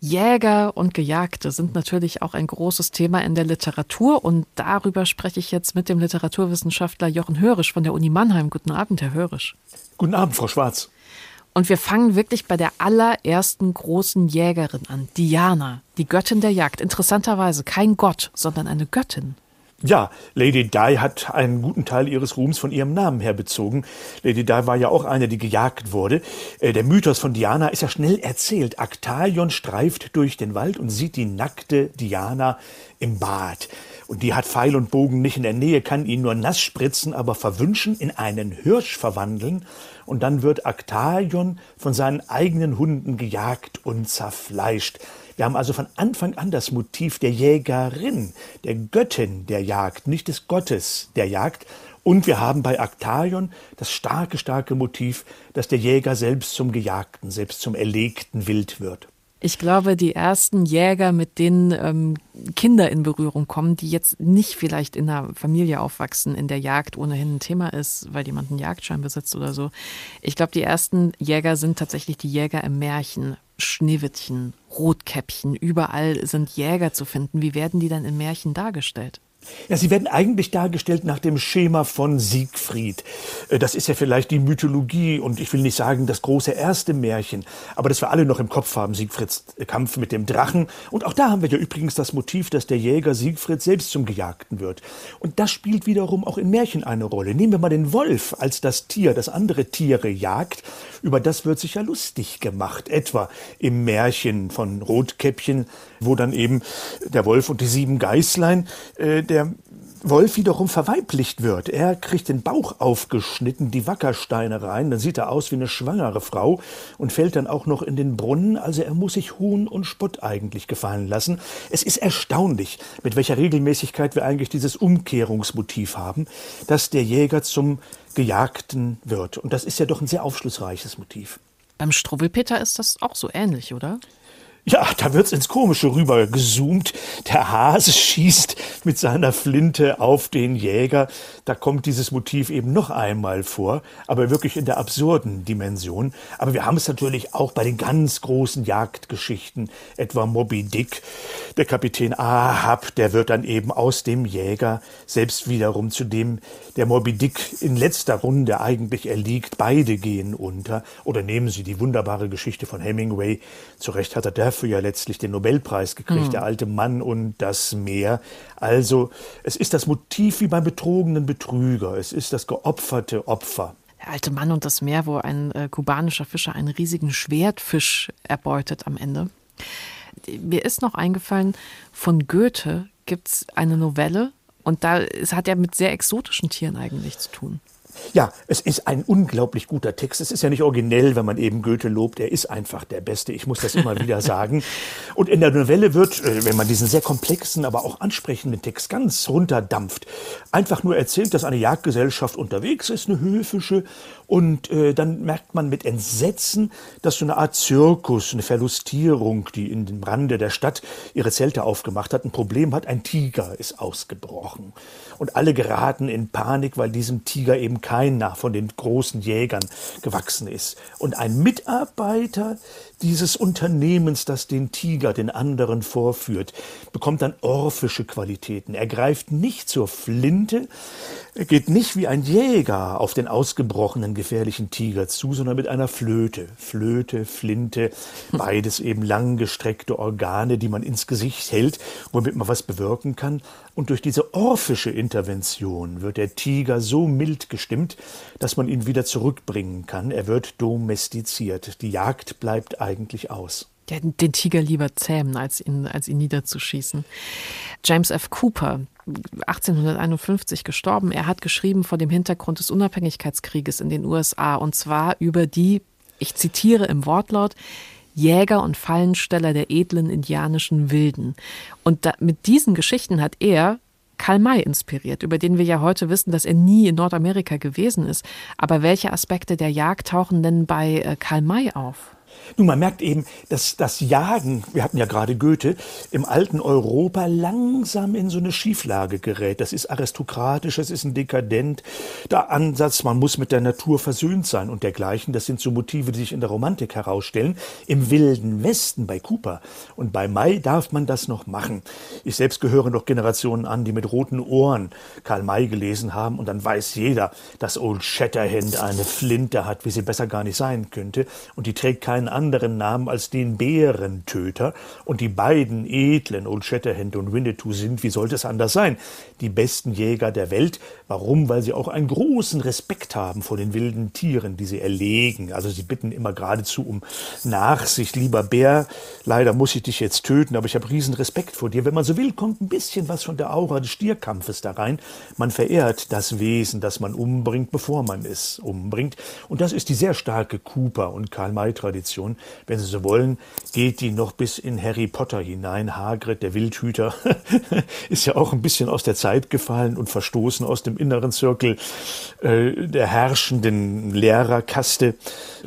Jäger und Gejagte sind natürlich auch ein großes Thema in der Literatur und darüber spreche ich jetzt mit dem Literaturwissenschaftler Jochen Hörisch von der Uni Mannheim. Guten Abend, Herr Hörisch. Guten Abend, Frau Schwarz. Und wir fangen wirklich bei der allerersten großen Jägerin an, Diana, die Göttin der Jagd. Interessanterweise kein Gott, sondern eine Göttin. Ja, Lady Di hat einen guten Teil ihres Ruhms von ihrem Namen her bezogen. Lady Di war ja auch eine, die gejagt wurde. Äh, der Mythos von Diana ist ja schnell erzählt. Aktalion streift durch den Wald und sieht die nackte Diana im Bad. Und die hat Pfeil und Bogen nicht in der Nähe, kann ihn nur nass spritzen, aber verwünschen, in einen Hirsch verwandeln. Und dann wird Aktalion von seinen eigenen Hunden gejagt und zerfleischt. Wir haben also von Anfang an das Motiv der Jägerin, der Göttin der Jagd, nicht des Gottes der Jagd. Und wir haben bei Aktalion das starke, starke Motiv, dass der Jäger selbst zum Gejagten, selbst zum erlegten Wild wird. Ich glaube, die ersten Jäger, mit denen ähm, Kinder in Berührung kommen, die jetzt nicht vielleicht in einer Familie aufwachsen, in der Jagd ohnehin ein Thema ist, weil jemand einen Jagdschein besitzt oder so. Ich glaube, die ersten Jäger sind tatsächlich die Jäger im Märchen. Schneewittchen, Rotkäppchen, überall sind Jäger zu finden. Wie werden die dann in Märchen dargestellt? Ja, sie werden eigentlich dargestellt nach dem Schema von Siegfried. Äh, das ist ja vielleicht die Mythologie und ich will nicht sagen das große erste Märchen, aber das wir alle noch im Kopf haben, Siegfrieds Kampf mit dem Drachen. Und auch da haben wir ja übrigens das Motiv, dass der Jäger Siegfried selbst zum Gejagten wird. Und das spielt wiederum auch in Märchen eine Rolle. Nehmen wir mal den Wolf als das Tier, das andere Tiere jagt. Über das wird sich ja lustig gemacht. Etwa im Märchen von Rotkäppchen wo dann eben der Wolf und die sieben Geißlein, äh, der Wolf wiederum verweiblicht wird. Er kriegt den Bauch aufgeschnitten, die Wackersteine rein, dann sieht er aus wie eine schwangere Frau und fällt dann auch noch in den Brunnen. Also er muss sich Huhn und Spott eigentlich gefallen lassen. Es ist erstaunlich, mit welcher Regelmäßigkeit wir eigentlich dieses Umkehrungsmotiv haben, dass der Jäger zum Gejagten wird. Und das ist ja doch ein sehr aufschlussreiches Motiv. Beim Struwwelpeter ist das auch so ähnlich, oder? Ja, da wird's ins Komische rüber gezoomt. Der Hase schießt mit seiner Flinte auf den Jäger. Da kommt dieses Motiv eben noch einmal vor, aber wirklich in der absurden Dimension. Aber wir haben es natürlich auch bei den ganz großen Jagdgeschichten, etwa Moby Dick. Der Kapitän Ahab, der wird dann eben aus dem Jäger selbst wiederum zu dem, der Moby Dick in letzter Runde eigentlich erliegt. Beide gehen unter. Oder nehmen Sie die wunderbare Geschichte von Hemingway. Zu Recht hat er dafür ja letztlich den Nobelpreis gekriegt, mhm. der alte Mann und das Meer. Also es ist das Motiv wie beim betrogenen Betrüger, es ist das geopferte Opfer. Der alte Mann und das Meer, wo ein äh, kubanischer Fischer einen riesigen Schwertfisch erbeutet am Ende. Mir ist noch eingefallen, von Goethe gibt es eine Novelle und da es hat ja mit sehr exotischen Tieren eigentlich zu tun. Ja, es ist ein unglaublich guter Text. Es ist ja nicht originell, wenn man eben Goethe lobt. Er ist einfach der Beste. Ich muss das immer wieder sagen. Und in der Novelle wird, äh, wenn man diesen sehr komplexen, aber auch ansprechenden Text ganz runterdampft, einfach nur erzählt, dass eine Jagdgesellschaft unterwegs ist, eine höfische. Und äh, dann merkt man mit Entsetzen, dass so eine Art Zirkus, eine Verlustierung, die in dem Rande der Stadt ihre Zelte aufgemacht hat, ein Problem hat. Ein Tiger ist ausgebrochen. Und alle geraten in Panik, weil diesem Tiger eben keiner von den großen Jägern gewachsen ist. Und ein Mitarbeiter dieses Unternehmens, das den Tiger den anderen vorführt, bekommt dann orphische Qualitäten. Er greift nicht zur Flinte, geht nicht wie ein Jäger auf den ausgebrochenen gefährlichen Tiger zu, sondern mit einer Flöte. Flöte, Flinte, beides eben langgestreckte Organe, die man ins Gesicht hält, womit man was bewirken kann. Und durch diese orphische Intervention wird der Tiger so mild gestimmt, dass man ihn wieder zurückbringen kann. Er wird domestiziert. Die Jagd bleibt eigentlich aus. Ja, den Tiger lieber zähmen, als ihn, als ihn niederzuschießen. James F. Cooper, 1851 gestorben. Er hat geschrieben vor dem Hintergrund des Unabhängigkeitskrieges in den USA und zwar über die, ich zitiere im Wortlaut, Jäger und Fallensteller der edlen indianischen Wilden. Und da, mit diesen Geschichten hat er Karl May inspiriert, über den wir ja heute wissen, dass er nie in Nordamerika gewesen ist. Aber welche Aspekte der Jagd tauchen denn bei äh, Karl May auf? Nun, man merkt eben, dass das Jagen, wir hatten ja gerade Goethe, im alten Europa langsam in so eine Schieflage gerät. Das ist aristokratisch, das ist ein dekadent. Der Ansatz, man muss mit der Natur versöhnt sein und dergleichen, das sind so Motive, die sich in der Romantik herausstellen. Im wilden Westen bei Cooper und bei May darf man das noch machen. Ich selbst gehöre noch Generationen an, die mit roten Ohren Karl May gelesen haben und dann weiß jeder, dass Old Shatterhand eine Flinte hat, wie sie besser gar nicht sein könnte und die trägt keinen anderen Namen als den Bärentöter. Und die beiden edlen Old Shatterhand und Winnetou sind, wie sollte es anders sein, die besten Jäger der Welt. Warum? Weil sie auch einen großen Respekt haben vor den wilden Tieren, die sie erlegen. Also sie bitten immer geradezu um Nachsicht. Lieber Bär, leider muss ich dich jetzt töten, aber ich habe riesen Respekt vor dir. Wenn man so will, kommt ein bisschen was von der Aura des Stierkampfes da rein. Man verehrt das Wesen, das man umbringt, bevor man es umbringt. Und das ist die sehr starke Cooper- und Karl-May-Tradition. Tradition, wenn Sie so wollen, geht die noch bis in Harry Potter hinein. Hagrid, der Wildhüter, ist ja auch ein bisschen aus der Zeit gefallen und verstoßen aus dem inneren Zirkel äh, der herrschenden Lehrerkaste.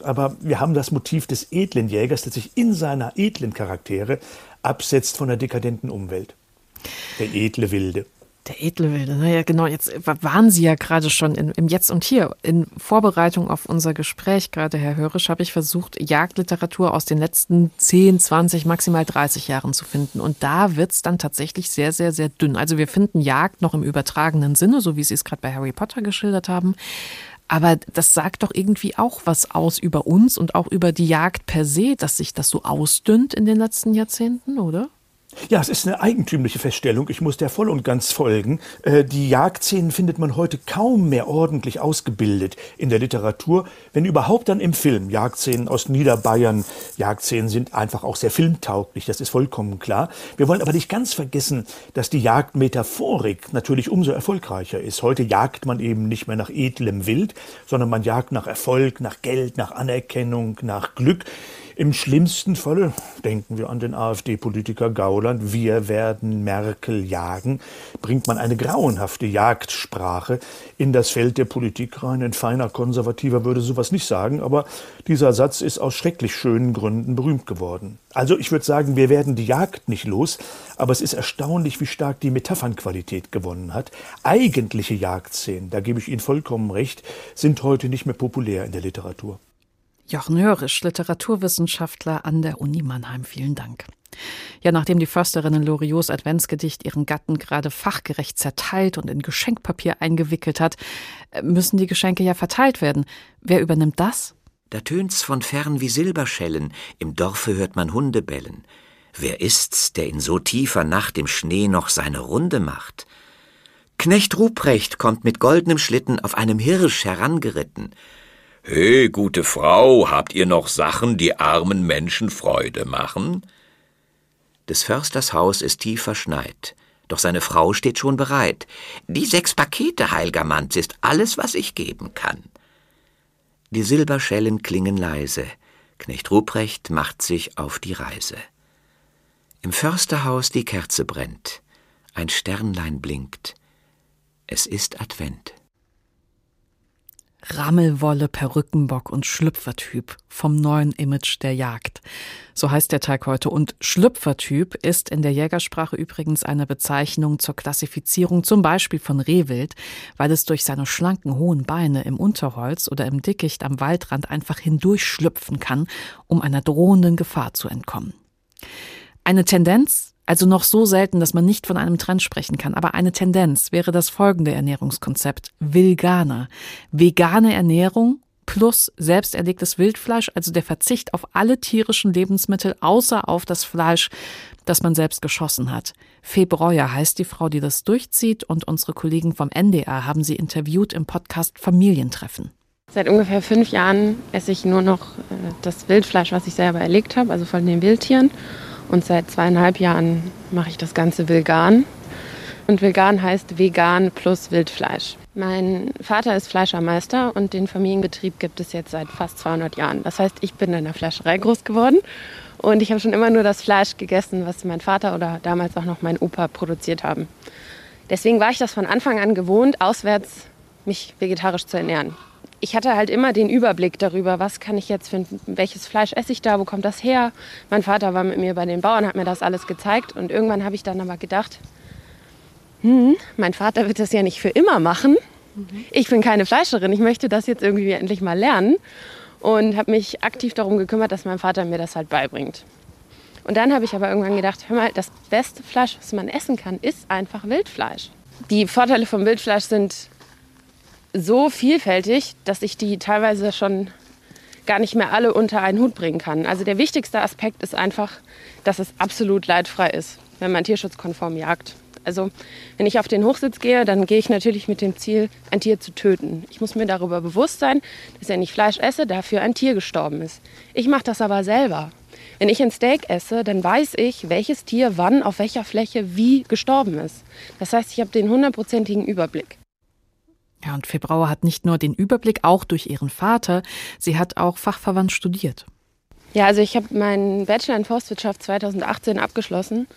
Aber wir haben das Motiv des edlen Jägers, der sich in seiner edlen Charaktere absetzt von der dekadenten Umwelt. Der edle Wilde. Der edle Wilde, naja, genau, jetzt waren Sie ja gerade schon in, im Jetzt und Hier. In Vorbereitung auf unser Gespräch, gerade Herr Hörisch, habe ich versucht, Jagdliteratur aus den letzten 10, 20, maximal 30 Jahren zu finden. Und da wird es dann tatsächlich sehr, sehr, sehr dünn. Also wir finden Jagd noch im übertragenen Sinne, so wie Sie es gerade bei Harry Potter geschildert haben. Aber das sagt doch irgendwie auch was aus über uns und auch über die Jagd per se, dass sich das so ausdünnt in den letzten Jahrzehnten, oder? Ja, es ist eine eigentümliche Feststellung. Ich muss der voll und ganz folgen. Äh, die Jagdszenen findet man heute kaum mehr ordentlich ausgebildet in der Literatur, wenn überhaupt dann im Film. Jagdszenen aus Niederbayern, Jagdszenen sind einfach auch sehr filmtauglich, das ist vollkommen klar. Wir wollen aber nicht ganz vergessen, dass die Jagdmetaphorik natürlich umso erfolgreicher ist. Heute jagt man eben nicht mehr nach edlem Wild, sondern man jagt nach Erfolg, nach Geld, nach Anerkennung, nach Glück. Im schlimmsten Falle denken wir an den AfD-Politiker Gauland, wir werden Merkel jagen, bringt man eine grauenhafte Jagdsprache in das Feld der Politik rein. Ein feiner Konservativer würde sowas nicht sagen, aber dieser Satz ist aus schrecklich schönen Gründen berühmt geworden. Also ich würde sagen, wir werden die Jagd nicht los, aber es ist erstaunlich, wie stark die Metaphernqualität gewonnen hat. Eigentliche Jagdszenen, da gebe ich Ihnen vollkommen recht, sind heute nicht mehr populär in der Literatur. Jochen Hörisch, Literaturwissenschaftler an der Uni Mannheim. Vielen Dank. Ja, nachdem die Försterin Loriots Adventsgedicht ihren Gatten gerade fachgerecht zerteilt und in Geschenkpapier eingewickelt hat, müssen die Geschenke ja verteilt werden. Wer übernimmt das? Da tönt's von fern wie Silberschellen, im Dorfe hört man Hunde bellen. Wer ist's, der in so tiefer Nacht im Schnee noch seine Runde macht? Knecht Ruprecht kommt mit goldenem Schlitten auf einem Hirsch herangeritten. He, gute Frau, habt ihr noch Sachen, die armen Menschen Freude machen? Des Försters Haus ist tief verschneit, doch seine Frau steht schon bereit. Die sechs Pakete, heilger Manz, ist alles, was ich geben kann. Die Silberschellen klingen leise, Knecht Ruprecht macht sich auf die Reise. Im Försterhaus die Kerze brennt, ein Sternlein blinkt, es ist Advent. Rammelwolle, Perückenbock und Schlüpfertyp vom neuen Image der Jagd. So heißt der Tag heute. Und Schlüpfertyp ist in der Jägersprache übrigens eine Bezeichnung zur Klassifizierung zum Beispiel von Rehwild, weil es durch seine schlanken, hohen Beine im Unterholz oder im Dickicht am Waldrand einfach hindurchschlüpfen kann, um einer drohenden Gefahr zu entkommen. Eine Tendenz, also noch so selten, dass man nicht von einem Trend sprechen kann. Aber eine Tendenz wäre das folgende Ernährungskonzept. Vegane. Vegane Ernährung plus selbst erlegtes Wildfleisch, also der Verzicht auf alle tierischen Lebensmittel, außer auf das Fleisch, das man selbst geschossen hat. Fee Breuer heißt die Frau, die das durchzieht und unsere Kollegen vom NDR haben sie interviewt im Podcast Familientreffen. Seit ungefähr fünf Jahren esse ich nur noch äh, das Wildfleisch, was ich selber erlegt habe, also von den Wildtieren. Und seit zweieinhalb Jahren mache ich das Ganze vegan. Und vegan heißt vegan plus Wildfleisch. Mein Vater ist Fleischermeister und den Familienbetrieb gibt es jetzt seit fast 200 Jahren. Das heißt, ich bin in der Fleischerei groß geworden und ich habe schon immer nur das Fleisch gegessen, was mein Vater oder damals auch noch mein Opa produziert haben. Deswegen war ich das von Anfang an gewohnt, auswärts mich vegetarisch zu ernähren ich hatte halt immer den Überblick darüber, was kann ich jetzt für welches Fleisch esse ich da, wo kommt das her. Mein Vater war mit mir bei den Bauern, hat mir das alles gezeigt und irgendwann habe ich dann aber gedacht, hm, mein Vater wird das ja nicht für immer machen. Ich bin keine Fleischerin, ich möchte das jetzt irgendwie endlich mal lernen und habe mich aktiv darum gekümmert, dass mein Vater mir das halt beibringt. Und dann habe ich aber irgendwann gedacht, hör mal, das beste Fleisch, was man essen kann, ist einfach Wildfleisch. Die Vorteile vom Wildfleisch sind so vielfältig, dass ich die teilweise schon gar nicht mehr alle unter einen Hut bringen kann. Also der wichtigste Aspekt ist einfach, dass es absolut leidfrei ist, wenn man tierschutzkonform jagt. Also wenn ich auf den Hochsitz gehe, dann gehe ich natürlich mit dem Ziel, ein Tier zu töten. Ich muss mir darüber bewusst sein, dass wenn ich Fleisch esse, dafür ein Tier gestorben ist. Ich mache das aber selber. Wenn ich ein Steak esse, dann weiß ich, welches Tier wann auf welcher Fläche wie gestorben ist. Das heißt, ich habe den hundertprozentigen Überblick. Ja, und Febrauer hat nicht nur den Überblick, auch durch ihren Vater, sie hat auch fachverwandt studiert. Ja, also ich habe meinen Bachelor in Forstwirtschaft 2018 abgeschlossen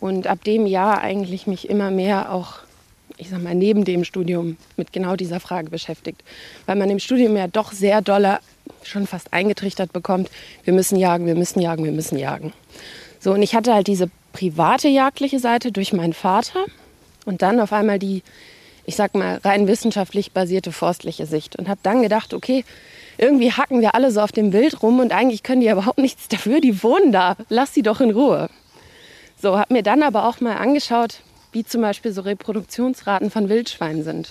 und ab dem Jahr eigentlich mich immer mehr auch, ich sag mal, neben dem Studium mit genau dieser Frage beschäftigt. Weil man im Studium ja doch sehr doller schon fast eingetrichtert bekommt, wir müssen jagen, wir müssen jagen, wir müssen jagen. So, und ich hatte halt diese private jagdliche Seite durch meinen Vater und dann auf einmal die ich sag mal, rein wissenschaftlich basierte forstliche Sicht und habe dann gedacht, okay, irgendwie hacken wir alle so auf dem Wild rum und eigentlich können die überhaupt nichts dafür, die wohnen da, lass sie doch in Ruhe. So, habe mir dann aber auch mal angeschaut, wie zum Beispiel so Reproduktionsraten von Wildschweinen sind.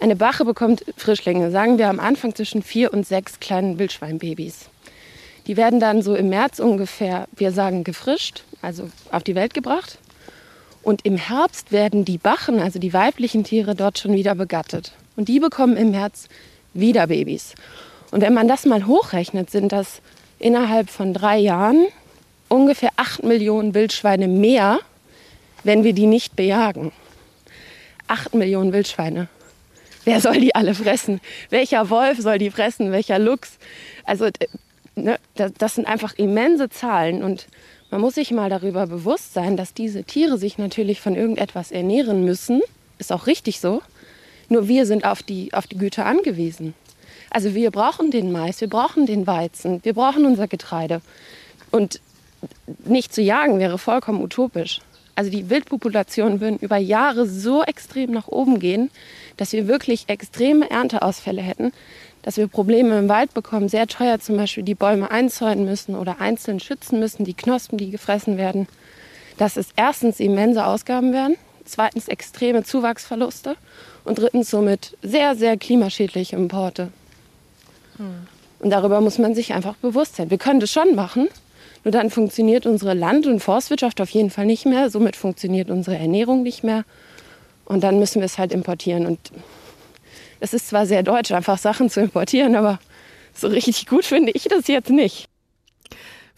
Eine Bache bekommt Frischlinge, sagen wir am Anfang zwischen vier und sechs kleinen Wildschweinbabys. Die werden dann so im März ungefähr, wir sagen gefrischt, also auf die Welt gebracht. Und im Herbst werden die Bachen, also die weiblichen Tiere, dort schon wieder begattet. Und die bekommen im März wieder Babys. Und wenn man das mal hochrechnet, sind das innerhalb von drei Jahren ungefähr acht Millionen Wildschweine mehr, wenn wir die nicht bejagen. Acht Millionen Wildschweine. Wer soll die alle fressen? Welcher Wolf soll die fressen? Welcher Luchs? Also ne, das sind einfach immense Zahlen und man muss sich mal darüber bewusst sein, dass diese Tiere sich natürlich von irgendetwas ernähren müssen. Ist auch richtig so. Nur wir sind auf die, auf die Güter angewiesen. Also wir brauchen den Mais, wir brauchen den Weizen, wir brauchen unser Getreide. Und nicht zu jagen wäre vollkommen utopisch. Also die Wildpopulationen würden über Jahre so extrem nach oben gehen, dass wir wirklich extreme Ernteausfälle hätten, dass wir Probleme im Wald bekommen, sehr teuer zum Beispiel die Bäume einzäunen müssen oder einzeln schützen müssen, die Knospen, die gefressen werden, dass es erstens immense Ausgaben werden, zweitens extreme Zuwachsverluste und drittens somit sehr, sehr klimaschädliche Importe. Hm. Und darüber muss man sich einfach bewusst sein. Wir können das schon machen, nur dann funktioniert unsere Land- und Forstwirtschaft auf jeden Fall nicht mehr, somit funktioniert unsere Ernährung nicht mehr und dann müssen wir es halt importieren und es ist zwar sehr deutsch, einfach Sachen zu importieren, aber so richtig gut finde ich das jetzt nicht.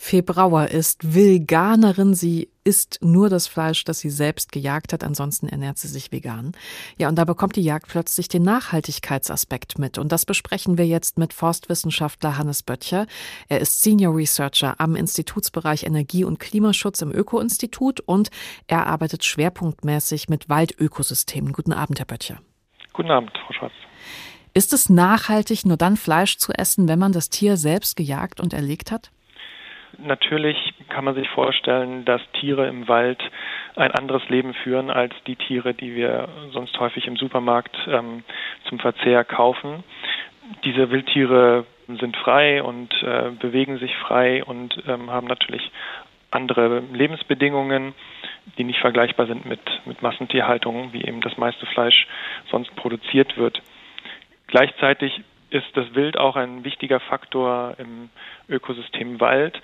Fee Brauer ist Veganerin. Sie isst nur das Fleisch, das sie selbst gejagt hat. Ansonsten ernährt sie sich vegan. Ja, und da bekommt die Jagd plötzlich den Nachhaltigkeitsaspekt mit. Und das besprechen wir jetzt mit Forstwissenschaftler Hannes Böttcher. Er ist Senior Researcher am Institutsbereich Energie- und Klimaschutz im Öko-Institut und er arbeitet schwerpunktmäßig mit Waldökosystemen. Guten Abend, Herr Böttcher. Guten Abend, Frau Schwarz. Ist es nachhaltig, nur dann Fleisch zu essen, wenn man das Tier selbst gejagt und erlegt hat? Natürlich kann man sich vorstellen, dass Tiere im Wald ein anderes Leben führen als die Tiere, die wir sonst häufig im Supermarkt ähm, zum Verzehr kaufen. Diese Wildtiere sind frei und äh, bewegen sich frei und ähm, haben natürlich andere Lebensbedingungen, die nicht vergleichbar sind mit, mit Massentierhaltung, wie eben das meiste Fleisch sonst produziert wird. Gleichzeitig ist das Wild auch ein wichtiger Faktor im Ökosystem Wald.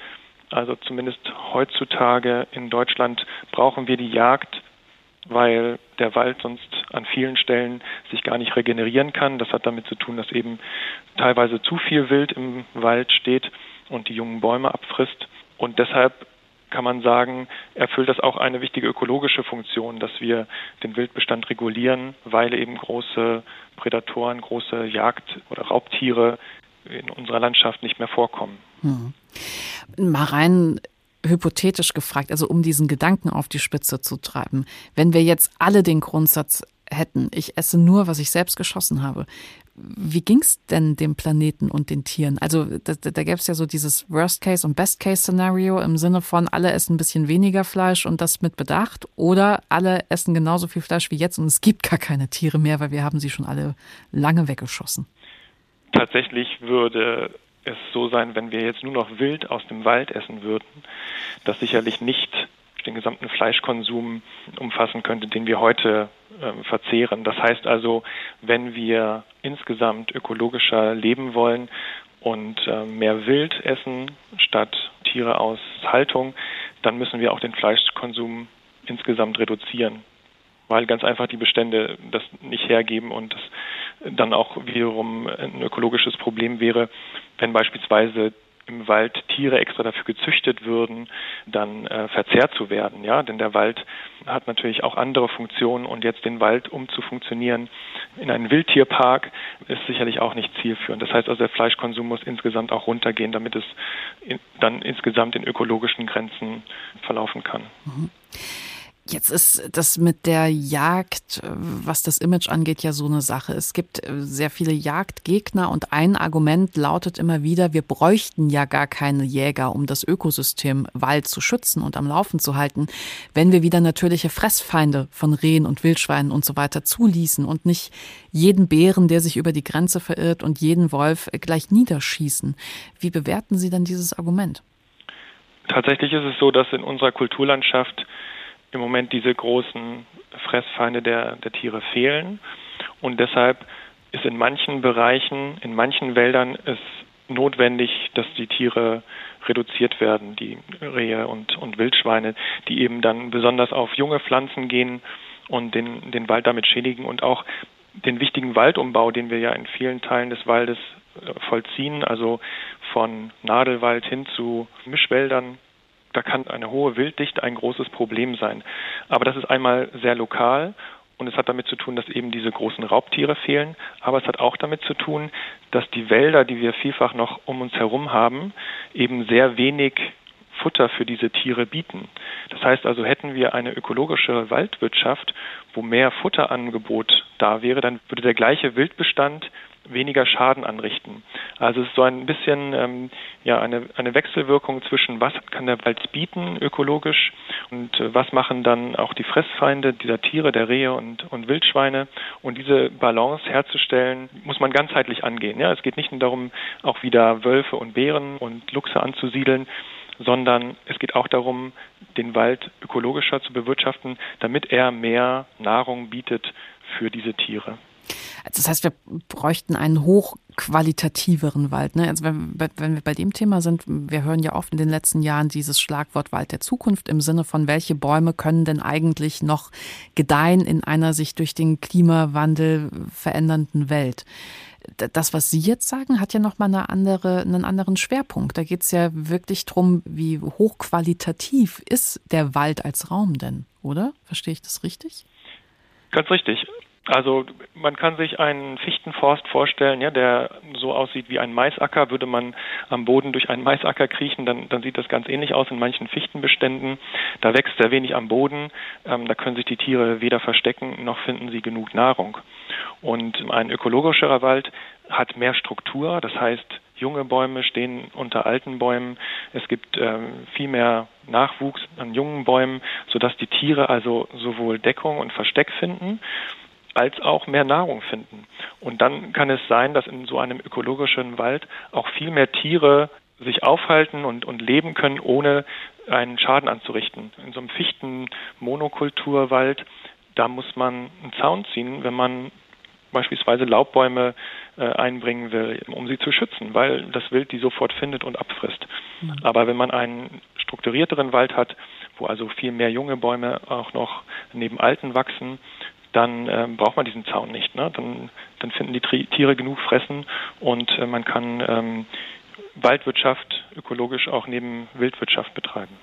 Also zumindest heutzutage in Deutschland brauchen wir die Jagd, weil der Wald sonst an vielen Stellen sich gar nicht regenerieren kann. Das hat damit zu tun, dass eben teilweise zu viel Wild im Wald steht und die jungen Bäume abfrisst. Und deshalb kann man sagen, erfüllt das auch eine wichtige ökologische Funktion, dass wir den Wildbestand regulieren, weil eben große Prädatoren, große Jagd- oder Raubtiere in unserer Landschaft nicht mehr vorkommen. Hm. Mal rein hypothetisch gefragt, also um diesen Gedanken auf die Spitze zu treiben. Wenn wir jetzt alle den Grundsatz hätten, ich esse nur, was ich selbst geschossen habe, wie ging es denn dem Planeten und den Tieren? Also da, da gäbe es ja so dieses Worst-Case- und Best-Case-Szenario im Sinne von, alle essen ein bisschen weniger Fleisch und das mit Bedacht oder alle essen genauso viel Fleisch wie jetzt und es gibt gar keine Tiere mehr, weil wir haben sie schon alle lange weggeschossen. Tatsächlich würde es so sein, wenn wir jetzt nur noch wild aus dem Wald essen würden, das sicherlich nicht den gesamten Fleischkonsum umfassen könnte, den wir heute äh, verzehren. Das heißt also, wenn wir insgesamt ökologischer leben wollen und äh, mehr Wild essen statt Tiere aus Haltung, dann müssen wir auch den Fleischkonsum insgesamt reduzieren, weil ganz einfach die Bestände das nicht hergeben und das dann auch wiederum ein ökologisches Problem wäre, wenn beispielsweise im Wald Tiere extra dafür gezüchtet würden, dann äh, verzehrt zu werden. Ja, denn der Wald hat natürlich auch andere Funktionen und jetzt den Wald umzufunktionieren in einen Wildtierpark ist sicherlich auch nicht zielführend. Das heißt also, der Fleischkonsum muss insgesamt auch runtergehen, damit es in, dann insgesamt in ökologischen Grenzen verlaufen kann. Mhm. Jetzt ist das mit der Jagd, was das Image angeht, ja so eine Sache. Es gibt äh, sehr viele Jagdgegner und ein Argument lautet immer wieder, wir bräuchten ja gar keine Jäger, um das Ökosystem Wald zu schützen und am Laufen zu halten, wenn wir wieder natürliche Fressfeinde von Rehen und Wildschweinen und so weiter zuließen und nicht jeden Bären, der sich über die Grenze verirrt und jeden Wolf gleich niederschießen. Wie bewerten Sie denn dieses Argument? Tatsächlich ist es so, dass in unserer Kulturlandschaft im Moment diese großen Fressfeinde der, der Tiere fehlen. Und deshalb ist in manchen Bereichen, in manchen Wäldern es notwendig, dass die Tiere reduziert werden, die Rehe und, und Wildschweine, die eben dann besonders auf junge Pflanzen gehen und den, den Wald damit schädigen und auch den wichtigen Waldumbau, den wir ja in vielen Teilen des Waldes äh, vollziehen, also von Nadelwald hin zu Mischwäldern, da kann eine hohe Wilddichte ein großes Problem sein. Aber das ist einmal sehr lokal und es hat damit zu tun, dass eben diese großen Raubtiere fehlen. Aber es hat auch damit zu tun, dass die Wälder, die wir vielfach noch um uns herum haben, eben sehr wenig Futter für diese Tiere bieten. Das heißt also, hätten wir eine ökologische Waldwirtschaft, wo mehr Futterangebot da wäre, dann würde der gleiche Wildbestand weniger Schaden anrichten. Also es ist so ein bisschen ähm, ja eine, eine Wechselwirkung zwischen was kann der Wald bieten ökologisch und äh, was machen dann auch die Fressfeinde dieser Tiere, der Rehe und, und Wildschweine. Und diese Balance herzustellen, muss man ganzheitlich angehen. Ja, es geht nicht nur darum, auch wieder Wölfe und Bären und Luchse anzusiedeln, sondern es geht auch darum, den Wald ökologischer zu bewirtschaften, damit er mehr Nahrung bietet für diese Tiere. Das heißt, wir bräuchten einen hochqualitativeren Wald. Ne? Also wenn, wenn wir bei dem Thema sind, wir hören ja oft in den letzten Jahren dieses Schlagwort Wald der Zukunft im Sinne von, welche Bäume können denn eigentlich noch gedeihen in einer sich durch den Klimawandel verändernden Welt das, was Sie jetzt sagen, hat ja nochmal eine andere, einen anderen Schwerpunkt. Da geht es ja wirklich darum, wie hochqualitativ ist der Wald als Raum denn, oder? Verstehe ich das richtig? Ganz richtig. Also man kann sich einen Fichtenforst vorstellen, ja, der so aussieht wie ein Maisacker. Würde man am Boden durch einen Maisacker kriechen, dann, dann sieht das ganz ähnlich aus in manchen Fichtenbeständen. Da wächst sehr wenig am Boden. Ähm, da können sich die Tiere weder verstecken noch finden sie genug Nahrung. Und ein ökologischerer Wald hat mehr Struktur. Das heißt, junge Bäume stehen unter alten Bäumen. Es gibt ähm, viel mehr Nachwuchs an jungen Bäumen, sodass die Tiere also sowohl Deckung und Versteck finden als auch mehr Nahrung finden. Und dann kann es sein, dass in so einem ökologischen Wald auch viel mehr Tiere sich aufhalten und, und leben können, ohne einen Schaden anzurichten. In so einem Fichten-Monokulturwald, da muss man einen Zaun ziehen, wenn man beispielsweise Laubbäume äh, einbringen will, um sie zu schützen, weil das Wild die sofort findet und abfrisst. Mhm. Aber wenn man einen strukturierteren Wald hat, wo also viel mehr junge Bäume auch noch neben alten wachsen, dann äh, braucht man diesen Zaun nicht. Ne? Dann, dann finden die Tiere genug Fressen und äh, man kann ähm, Waldwirtschaft ökologisch auch neben Wildwirtschaft betreiben.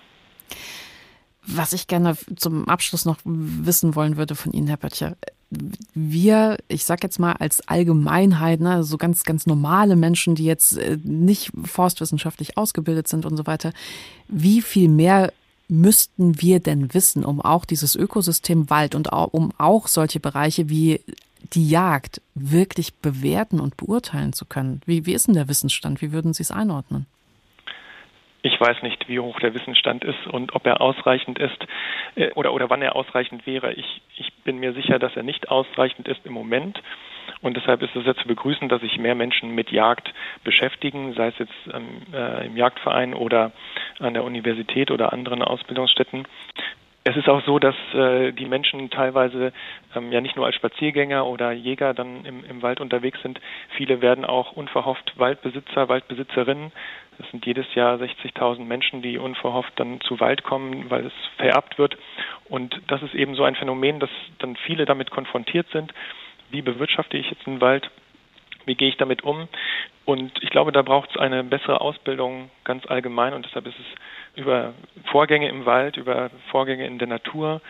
Was ich gerne zum Abschluss noch wissen wollen würde von Ihnen, Herr Böttcher. Wir, ich sag jetzt mal als Allgemeinheit, ne, so ganz, ganz normale Menschen, die jetzt äh, nicht forstwissenschaftlich ausgebildet sind und so weiter, wie viel mehr müssten wir denn wissen, um auch dieses Ökosystem Wald und um auch solche Bereiche wie die Jagd wirklich bewerten und beurteilen zu können? Wie, wie ist denn der Wissensstand? Wie würden Sie es einordnen? Ich weiß nicht, wie hoch der Wissensstand ist und ob er ausreichend ist äh, oder, oder wann er ausreichend wäre. Ich, ich bin mir sicher, dass er nicht ausreichend ist im Moment. Und deshalb ist es sehr zu begrüßen, dass sich mehr Menschen mit Jagd beschäftigen, sei es jetzt ähm, äh, im Jagdverein oder an der Universität oder anderen Ausbildungsstätten. Es ist auch so, dass äh, die Menschen teilweise ähm, ja nicht nur als Spaziergänger oder Jäger dann im, im Wald unterwegs sind. Viele werden auch unverhofft Waldbesitzer, Waldbesitzerinnen. Das sind jedes Jahr 60.000 Menschen, die unverhofft dann zu Wald kommen, weil es vererbt wird. Und das ist eben so ein Phänomen, dass dann viele damit konfrontiert sind wie bewirtschafte ich jetzt einen Wald, wie gehe ich damit um. Und ich glaube, da braucht es eine bessere Ausbildung ganz allgemein und deshalb ist es über Vorgänge im Wald, über Vorgänge in der Natur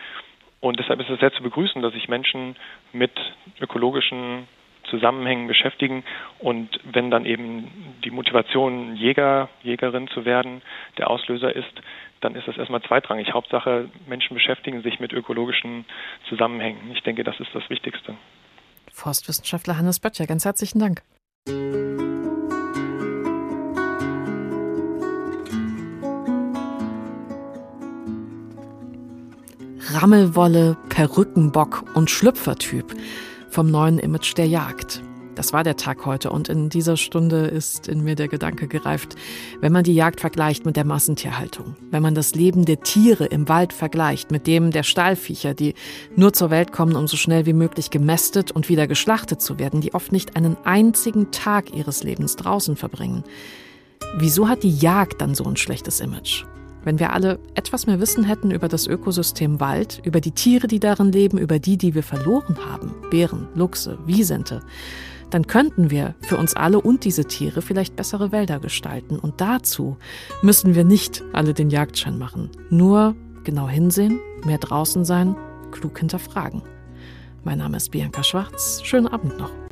und deshalb ist es sehr zu begrüßen, dass sich Menschen mit ökologischen Zusammenhängen beschäftigen und wenn dann eben die Motivation Jäger, Jägerin zu werden der Auslöser ist, dann ist das erstmal zweitrangig. Hauptsache Menschen beschäftigen sich mit ökologischen Zusammenhängen. Ich denke, das ist das Wichtigste. Forstwissenschaftler Hannes Böttcher. Ganz herzlichen Dank. Rammelwolle, Perückenbock und Schlüpfertyp vom neuen Image der Jagd. Das war der Tag heute und in dieser Stunde ist in mir der Gedanke gereift, wenn man die Jagd vergleicht mit der Massentierhaltung, wenn man das Leben der Tiere im Wald vergleicht mit dem der Stallviecher, die nur zur Welt kommen, um so schnell wie möglich gemästet und wieder geschlachtet zu werden, die oft nicht einen einzigen Tag ihres Lebens draußen verbringen. Wieso hat die Jagd dann so ein schlechtes Image? Wenn wir alle etwas mehr Wissen hätten über das Ökosystem Wald, über die Tiere, die darin leben, über die, die wir verloren haben, Bären, Luchse, Wiesente, dann könnten wir für uns alle und diese Tiere vielleicht bessere Wälder gestalten. Und dazu müssen wir nicht alle den Jagdschein machen. Nur genau hinsehen, mehr draußen sein, klug hinterfragen. Mein Name ist Bianca Schwarz. Schönen Abend noch.